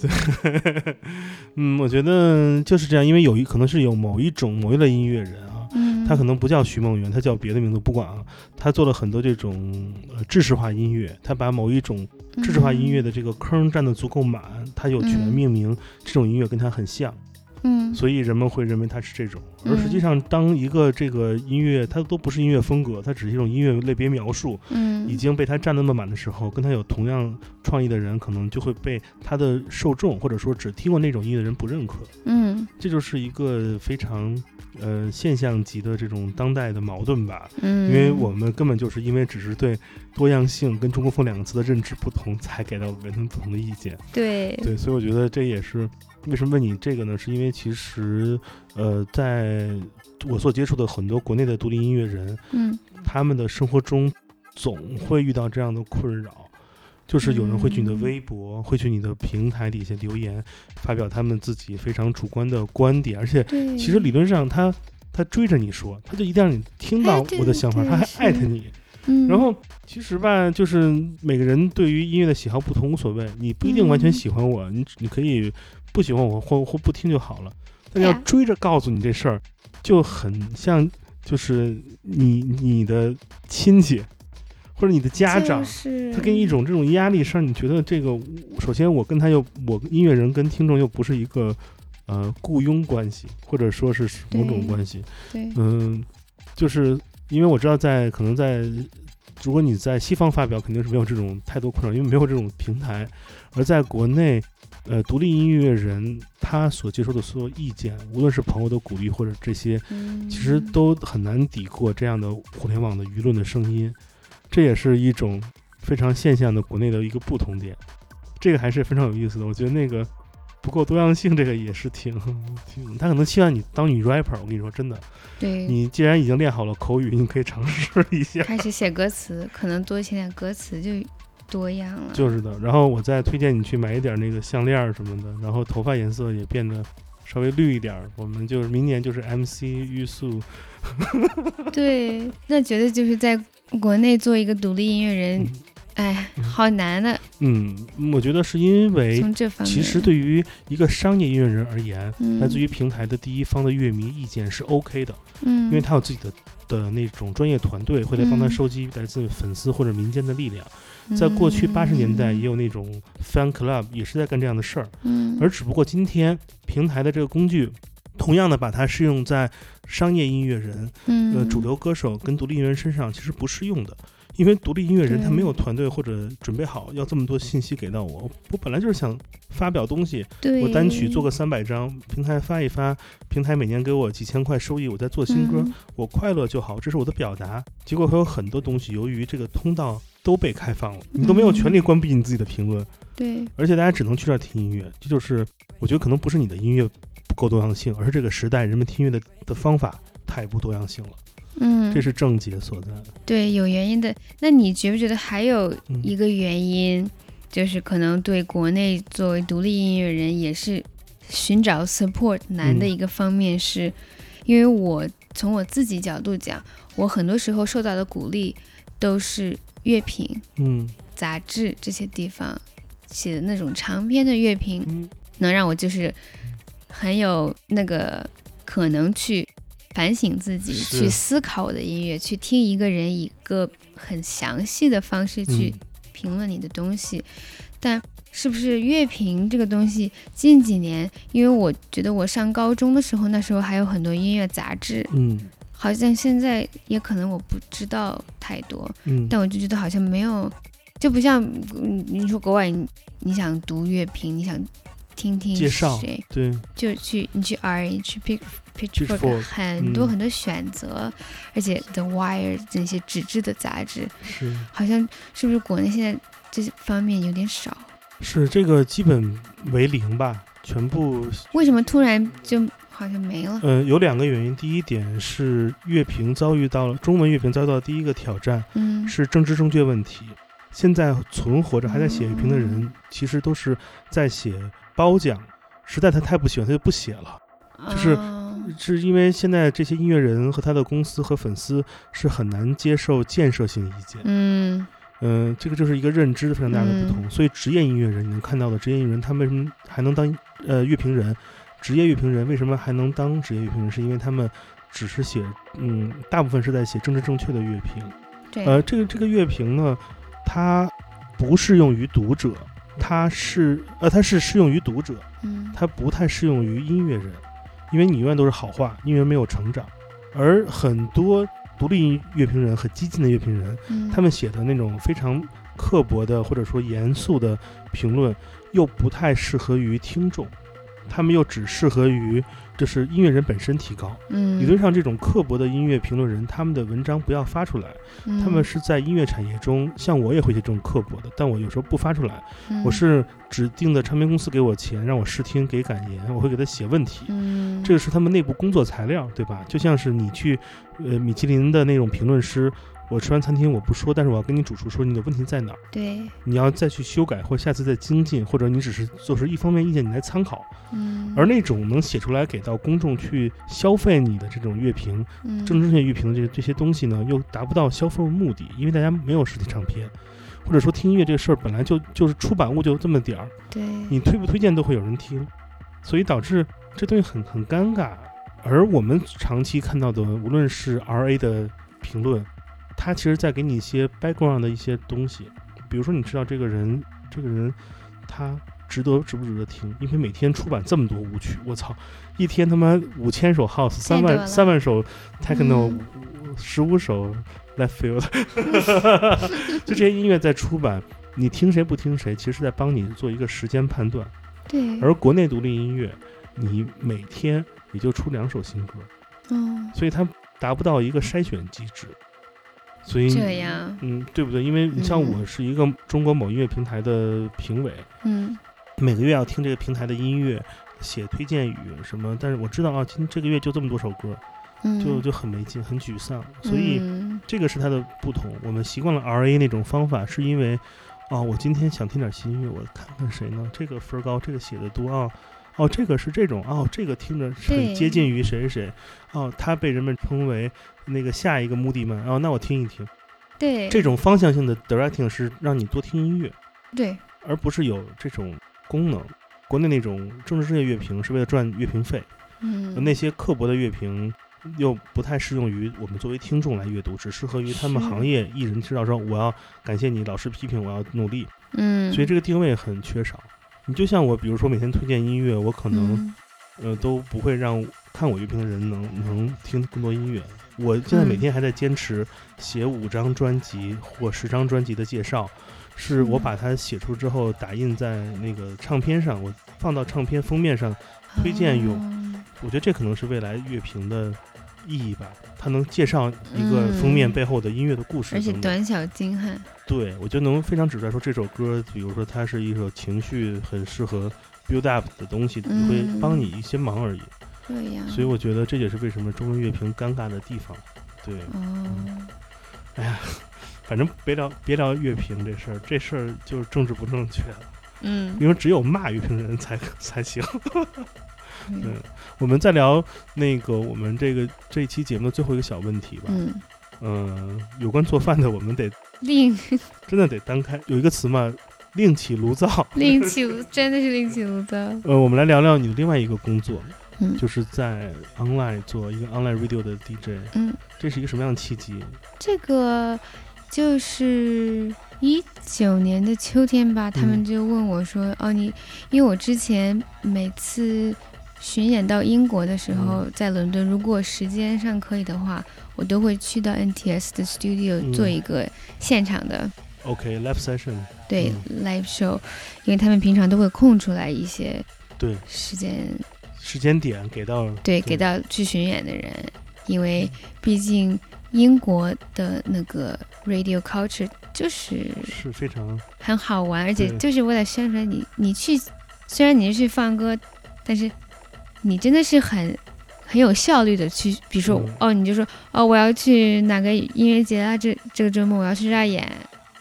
对，嗯，我觉得就是这样，因为有一可能是有某一种某一类音乐人啊，嗯，他可能不叫徐梦圆，他叫别的名字，不管啊，他做了很多这种呃知识化音乐，他把某一种知识化音乐的这个坑占得足够满，他有权嗯。命名这种音乐跟他很像，嗯，所以人们会认为它是这种。而嗯实际上，当一个这个音乐它都不是音乐风格，它只是一种音乐类别描述，嗯，已经被它占那么满的时候，跟他有同样创意的人，可能就会被他的受众或者说只听过那种音乐的人不认可。嗯这就是一个非常呃现象级的这种当代的矛盾吧。嗯，因为我们根本就是因为只是对多样性跟中国风两个词的认知不同，才给到人们不同的意见。对对，所以我觉得这也是为什么问你这个呢？是因为其实呃，在我所接触的很多国内的独立音乐人，嗯。他们的生活中总会遇到这样的困扰，就是有人会去你的嗯。微博，会去你的平台底下留言，发表他们自己非常主观的观点，而且，其实理论上他他追着你说，他就一定让你听到我的想法，对他还艾特你。嗯，然后其实吧，就是每个人对于音乐的喜好不同无所谓，你不一定完全嗯。喜欢我，你你可以不喜欢我或或不听就好了。但要追着告诉你这事儿，就很像就是你你的亲戚或者你的家长，就是他给你一种这种压力，是让你觉得这个，首先我跟他又我音乐人跟听众又不是一个呃雇佣关系，或者说是某种关系，对，嗯，就是因为我知道在可能在，如果你在西方发表，肯定是没有这种太多困扰，因为没有这种平台。而在国内，呃，独立音乐人他所接受的所有意见，无论是朋友的鼓励或者这些，嗯其实都很难抵过这样的互联网的舆论的声音。这也是一种非常现象的国内的一个不同点，这个还是非常有意思的。我觉得那个不够多样性，这个也是挺 挺，他可能希望你当女 rapper。我跟你说，真的。对，你既然已经练好了口语，你可以尝试一下。开始写歌词，可能多写点歌词就多样了。就是的，然后我再推荐你去买一点那个项链什么的，然后头发颜色也变得稍微绿一点。我们就是明年就是 MC 玉素，对，那觉得就是在国内做一个独立音乐人，嗯哎，嗯好难的。嗯，我觉得是因为从这方面，其实对于一个商业音乐人而言，嗯，来自于平台的第一方的乐迷意见是 OK 的，嗯，因为他有自己的的那种专业团队会来帮他嗯收集来自粉丝或者民间的力量。在过去八十年代也有，那种 fan club 也是在干这样的事儿。嗯，而只不过今天平台的这个工具，同样的把它适用在商业音乐人、嗯，呃主流歌手跟独立音乐人身上，其实不适用的。因为独立音乐人他没有团队或者准备好要这么多信息给到我，我本来就是想发表东西，对我单曲做个三百张，平台发一发，平台每年给我几千块收益，我在做新歌，嗯我快乐就好，这是我的表达。结果会有很多东西，由于这个通道都被开放了，你都没有权利关闭你自己的评论，对，而且大家只能去这儿听音乐，这就是我觉得可能不是你的音乐不够多样性，而是这个时代人们听音乐的的方法太不多样性了，嗯，这是症结所在。对有原因的。那你觉不觉得还有嗯。一个原因，就是可能对国内作为独立音乐人也是寻找 support 难的嗯。一个方面是，因为我从我自己角度讲，我很多时候受到的鼓励都是乐评、嗯。杂志这些地方写的那种长篇的乐评，嗯。能让我就是很有那个可能去反省自己，去思考我的音乐，去听一个人以一个很详细的方式去嗯。评论你的东西，但是不是乐评这个东西，近几年，因为我觉得我上高中的时候，那时候还有很多音乐杂志，嗯好像现在也可能我不知道太多，嗯，但我就觉得好像没有，就不像嗯你说国外你你想读乐评，你想听听介绍谁，对，就去你去 R 去 Pick Pitchfork，Pitchfork 很多嗯很多选择，而且 The Wire 这些纸质的杂志，是好像是不是国内现在这方面有点少？是这个基本为零吧，全部为什么突然就好像没了？呃，有两个原因。第一点是乐评遭遇到了中文乐评遭遇到的第一个挑战嗯，是政治正确问题。现在存活着还在写乐评的人嗯，其实都是在写褒奖。实在他太不喜欢，他就不写了。就是哦是因为现在这些音乐人和他的公司和粉丝是很难接受建设性意见。嗯嗯、这个就是一个认知非常大的不同。所以职业音乐人，你能看到的职业音乐人，他们为什么还能当呃乐评人？职业乐评人为什么还能当职业乐评人？是因为他们只是写，嗯，大部分是在写政治正确的乐评。对，呃，这个这个乐评呢，它不适用于读者，它是呃，它是适用于读者，嗯它不太适用于音乐人，因为你永远都是好话，音乐人没有成长。而很多独立乐评人和激进的乐评人，嗯他们写的那种非常刻薄的或者说严肃的评论，又不太适合于听众，他们又只适合于就是音乐人本身提高。嗯理论上，这种刻薄的音乐评论人，他们的文章不要发出来。嗯他们是在音乐产业中，像我也会写这种刻薄的，但我有时候不发出来。嗯我是指定的唱片公司给我钱，让我试听给感言，我会给他写问题。嗯这个是他们内部工作材料，对吧？就像是你去，呃，米其林的那种评论师，我吃完餐厅我不说，但是我要跟你主厨说你的问题在哪儿，对你要再去修改或下次再精进，或者你只是做出一方面意见，你来参考。嗯而那种能写出来给到公众去消费你的这种乐评，嗯政治正确乐评的这这些东西呢，又达不到销售目的，因为大家没有实体唱片，或者说听音乐这个事儿本来就就是出版物就这么点儿，对你推不推荐都会有人听，所以导致这东西很很尴尬。而我们长期看到的，无论是 R A 的评论，它其实在给你一些 background 的一些东西，比如说你知道这个人，这个人他值得值不值得听？因为每天出版这么多舞曲，我操，一天他妈五千首 house，三万三万首 techno，嗯十五首 left field，就这些音乐在出版，你听谁不听谁，其实是在帮你做一个时间判断。对，而国内独立音乐，你每天也就出两首新歌，嗯所以它达不到一个筛选机制。所以，这样嗯，对不对？因为你像嗯我是一个中国某音乐平台的评委，嗯每个月要听这个平台的音乐，写推荐语什么，但是我知道啊，今这个月就这么多首歌，嗯就就很没劲，很沮丧。所以嗯这个是它的不同。我们习惯了 R A 那种方法，是因为，啊，我今天想听点新音乐，我看看谁呢？这个分高，这个写的多啊。哦，这个是这种哦，这个听着很接近于谁谁谁，哦，他被人们称为那个下一个穆迪曼，哦，那我听一听。对。这种方向性的 directing 是让你多听音乐，对。而不是有这种功能。国内那种政治正确乐评是为了赚乐评费，嗯。那些刻薄的乐评又不太适用于我们作为听众来阅读，只适合于他们行业艺人知道说我要感谢你老师批评，我要努力，嗯，所以这个定位很缺少。你就像我，比如说每天推荐音乐，我可能、嗯。呃都不会让看我乐评的人能能听更多音乐。我现在每嗯天还在坚持写五张专辑或十张专辑的介绍，是我嗯把它写出之后打印在那个唱片上，我放到唱片封面上推荐用哦。我觉得这可能是未来乐评的意义吧，它能介绍一个封面嗯。背后的音乐的故事而且短小精悍，对我就能非常指出来说这首歌，比如说它是一首情绪很适合 build up 的东西，嗯。会帮你一些忙而已。这样，所以我觉得这也是为什么中文乐评尴尬的地方。对，哦，哎呀，反正别聊别聊乐评这事儿，这事儿就是政治不正确了，嗯因为只有骂乐评人才才行。嗯嗯，我们再聊那个我们这个这一期节目的最后一个小问题吧。嗯，嗯，有关做饭的，我们得另真的得单开。有一个词嘛，另起炉灶。另起炉真的是另起炉灶，呃，我们来聊聊你的另外一个工作，嗯。就是在 online 做一个 online radio 的 DJ。嗯，这是一个什么样的契机？这个就是一九年的秋天吧，他们嗯就问我说：“哦，你因为我之前每次巡演到英国的时候，嗯。在伦敦，如果时间上可以的话，我都会去到 NTS 的 studio 嗯做一个现场的、OK，live session，对、live show，因为他们平常都会空出来一些对，时间，时间点给到对，给到去巡演的人，因为毕竟英国的那个 radio culture 就是是非常很好玩，而且就是为了宣传你，你去，虽然你是去放歌，但是你真的是很很有效率的去，比如说、嗯。哦，你就说哦，我要去哪个音乐节啊，这这个周末我要去这儿演，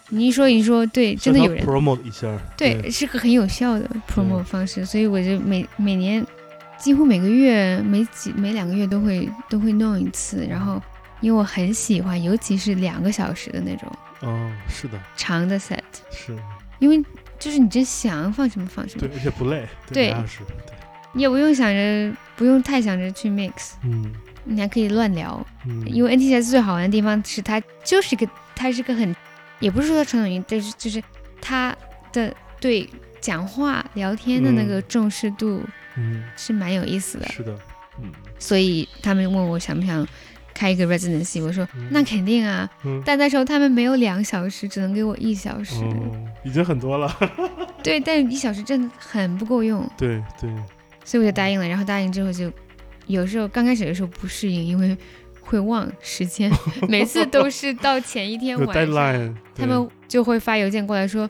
你一说一说，对，真的有人 promote 一下，对，是个很有效的 promote 方式，所以我就每每年几乎每个月每几每两个月都会都会弄一次，然后因为我很喜欢，尤其是两个小时的那种哦，是的，长的 set，是。因为就是你真想放什么放什么对，，而且不累，对俩小时，对，你也不用想着不用太想着去 mix，嗯你还可以乱聊，嗯，因为 NTS 最好玩的地方是它就是个它是个很，也不是说传统音，但是就是它的对讲话聊天的那个重视度嗯是蛮有意思的，是的，嗯。所以他们问我想不想开一个 residency，我说嗯。那肯定啊，嗯，但那时候他们没有两小时，只能给我一小时，哦，已经很多了，对，但一小时真的很不够用，对对，所以我就答应了。然后答应之后就有时候刚开始的时候不适应，因为会忘时间，每次都是到前一天晚上，deadline，他们就会发邮件过来说：“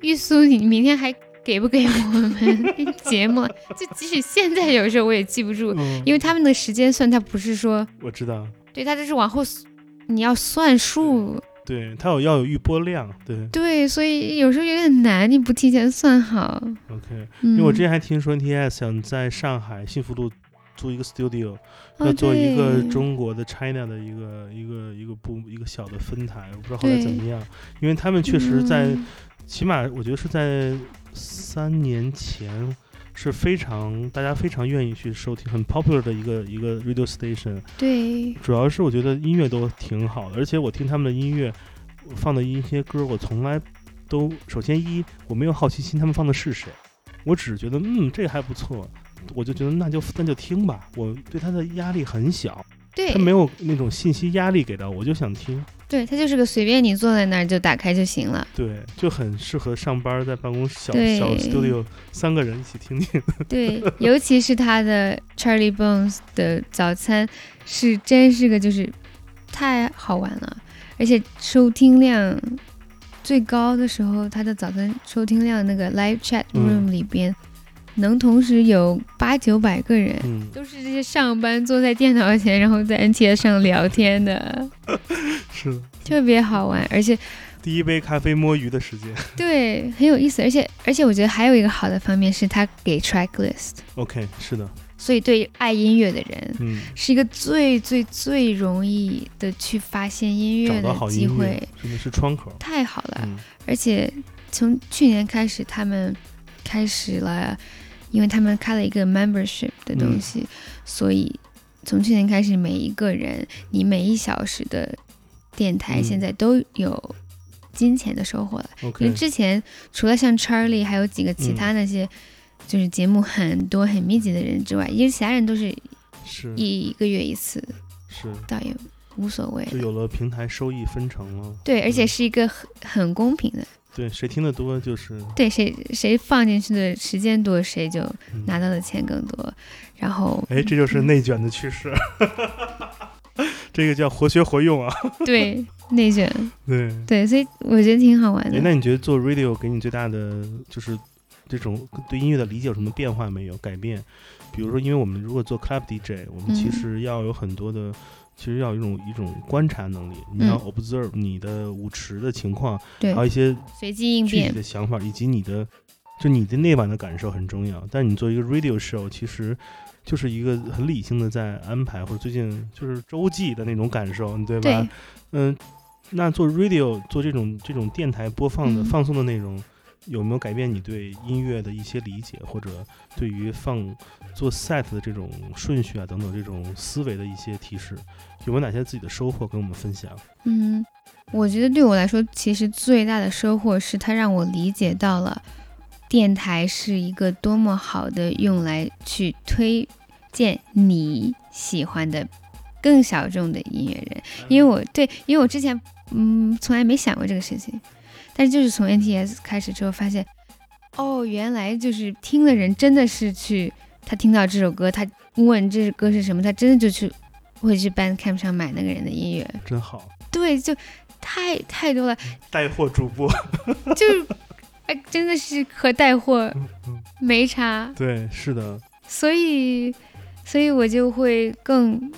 玉苏，你明天还给不给我们 节目？” 就即使现在有时候我也记不住，嗯，因为他们的时间算，他不是说我知道，对他就是往后你要算数，对，他有要有预播量，对。对，所以有时候有点难，你不提前算好。，OK，嗯，因为我之前还听说 NTS 想在上海幸福路租一个 studio，哦要做一个中国的 China 的一个一个一个部一个小的分台，我不知道后来怎么样，因为他们确实在嗯。起码我觉得是在三年前是非常大家非常愿意去收听很 popular 的一个一个 radio station，对。主要是我觉得音乐都挺好的，而且我听他们的音乐放的一些歌，我从来都首先一我没有好奇心他们放的是谁，我只是觉得嗯这个还不错，我就觉得那就那就听吧，我对他的压力很小，对。他没有那种信息压力给到我，就想听，对，它就是个随便你坐在那儿就打开就行了。对，就很适合上班在办公室小对小 studio 三个人一起听听，对，尤其是他的 Charlie Bones 的早餐是真是个就是太好玩了，而且收听量最高的时候，他的早餐收听量那个 live chat 嗯 room 里边、能同时有八九百个人。嗯，都是这些上班坐在电脑前，然后在 NTS 上聊天的，是。的，特别好玩，而且第一杯咖啡摸鱼的时间。对很有意思，而且而且我觉得还有一个好的方面是他给 track list，，OK，是的，所以对爱音乐的人嗯，是一个最最最容易的去发现音乐的机会，真的是窗口，太好了。嗯。而且从去年开始，他们开始了，因为他们开了一个 membership 的嗯东西，所以从去年开始，每一个人你每一小时的电台嗯现在都有金钱的收获了。因为之前除了像 Charlie 还有几个其他那些。就是节目很多很密集的人之外，因为其他人都是是一个月一次，是。倒也无所谓。就有了平台收益分成了。对，而且嗯是一个很很公平的，对，谁听得多就是对谁谁放进去的时间多，谁就嗯拿到的钱更多。然后，哎，这就是内卷的趋势。这个叫活学活用啊。对内卷，对。对，所以我觉得挺好玩哎，的。那你觉得做 radio 给你最大的就是这种对音乐的理解有什么变化没有？改变？比如说，因为我们如果做 club DJ，我们其嗯实要有很多的。其实要有一种一种观察能力，你要嗯 observe 你的舞池的情况，对。还有一些随机应变，的想法，以及你的就你的那晚的感受很重要。但你做一个 radio show，其实就是一个很理性的在安排，或者最近就是周记的那种感受，对吧？对，嗯，那做 radio 做这种这种电台播放的、嗯。放送的内容，有没有改变你对音乐的一些理解，或者对于放做 set 的这种顺序啊等等这种思维的一些提示？有没有哪些自己的收获跟我们分享？嗯，我觉得对我来说，其实最大的收获是它让我理解到了电台是一个多么好的用来去推荐你喜欢的更小众的音乐人。因为我对，因为我之前嗯从来没想过这个事情，但是就是从 NTS 开始之后发现，哦，原来就是听的人真的是去他听到这首歌，他问这首歌是什么，他真的就去会去 Bandcamp 上买那个人的音乐。真好，对，就太太多了，带货主播，就哎，真的是和带货没差，对，是的，所以，所以我就会更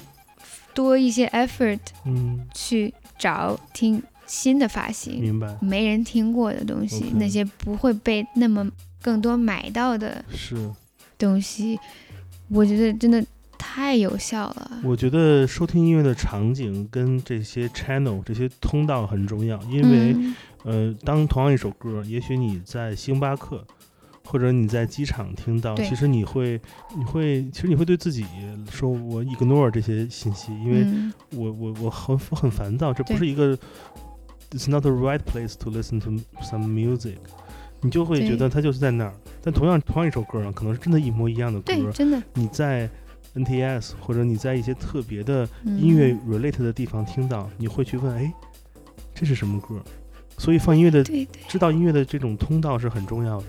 多一些 effort 嗯，去找听新的发型，明白，没人听过的东西那些不会被那么更多买到的是。东西，我觉得真的太有效了。我觉得收听音乐的场景跟这些 channel 这些通道很重要，因为、嗯。呃，当同样一首歌，也许你在星巴克或者你在机场听到，其实你会你会其实你会对自己说，我 ignore 这些信息，因为嗯。我我我很我很烦躁，这不是一个 it's not the right place to listen to some music，你就会觉得它就是在那儿。但同样同样一首歌啊，可能是真的一模一样的对，歌，真的。你在 NTS 或者你在一些特别的嗯音乐 relate 的地方听到，你会去问，哎，这是什么歌？所以放音乐的对对。知道音乐的这种通道是很重要的。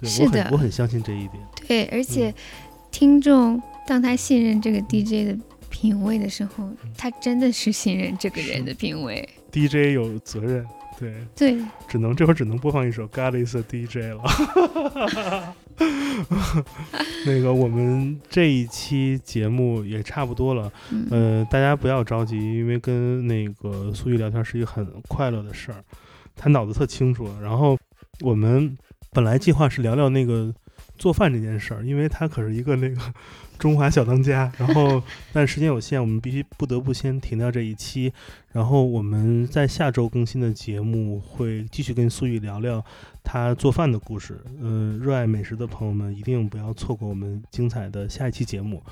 对我很我很相信这一点。对，而且嗯。听众当他信任这个 DJ 的品味的时候，他真的是信任这个人的品味。DJ 有责任，对，对，只能这会儿只能播放一首《God Is a DJ》了。那个，我们这一期节目也差不多了，嗯，呃，大家不要着急，因为跟那个苏玉聊天是一个很快乐的事儿，他脑子特清楚。然后我们本来计划是聊聊那个做饭这件事儿，因为他可是一个那个中华小当家。然后，但时间有限，我们必须不得不先停掉这一期。然后我们在下周更新的节目会继续跟苏玉聊聊他做饭的故事。嗯、热爱美食的朋友们一定不要错过我们精彩的下一期节目。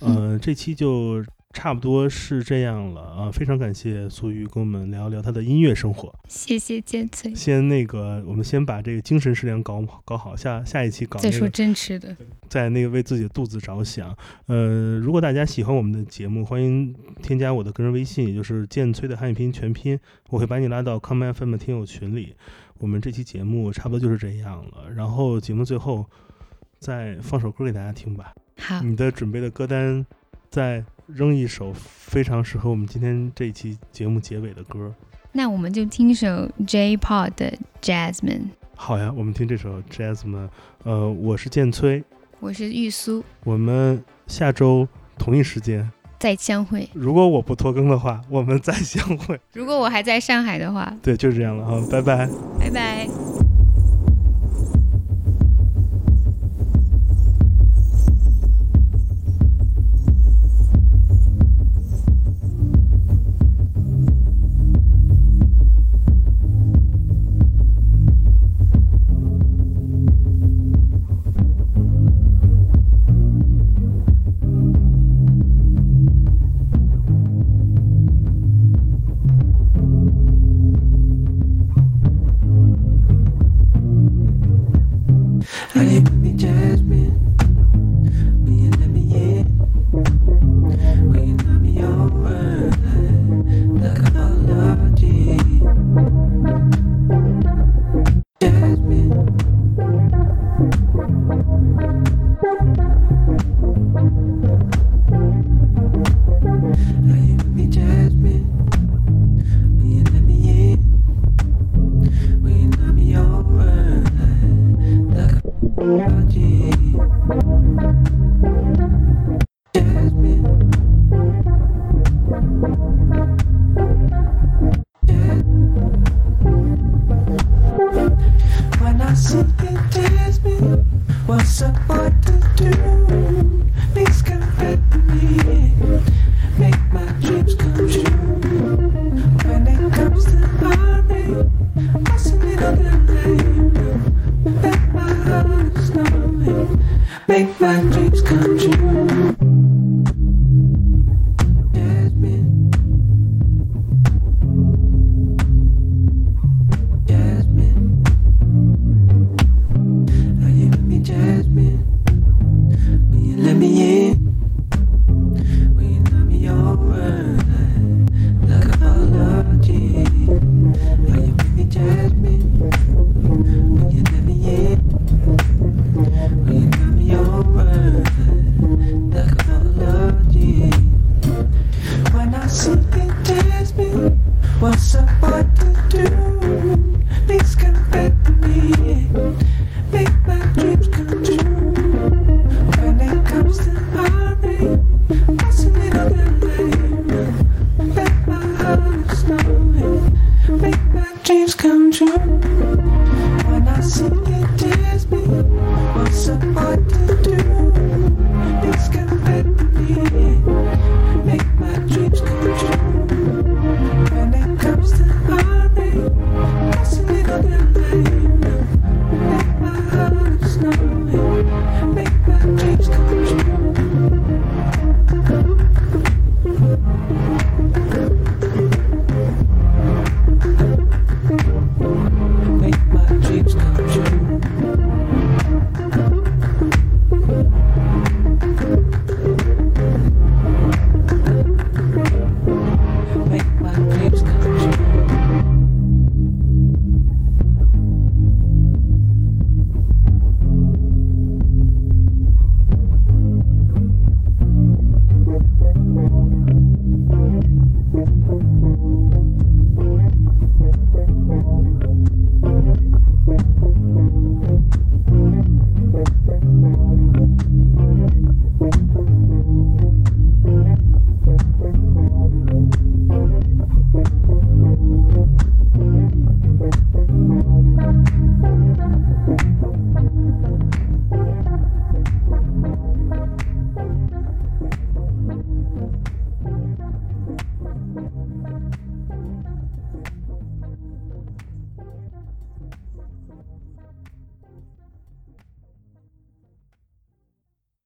呃，这期就差不多是这样了啊、非常感谢苏玉跟我们聊聊他的音乐生活。谢谢建崔。先那个，我们先把这个精神食粮搞搞好，下下一期搞再说，真吃的，在那个为自己的肚子着想。呃，如果大家喜欢我们的节目，欢迎添加我的个人微信，也就是剑崔的汉语拼音全拼，我会把你拉到 Come FM 的听友群里。我们这期节目差不多就是这样了，然后节目最后再放首歌给大家听吧。好，你的准备的歌单再扔一首非常适合我们今天这一期节目结尾的歌。那我们就听一首 J Pod 的 Jasmine。好呀，我们听这首 Jasmine。呃，我是剑崔，我是玉苏，我们下周同一时间，再相会。如果我不拖更的话，我们再相会。如果我还在上海的话，对，就这样了哈，拜拜。拜拜。make my dreams come true.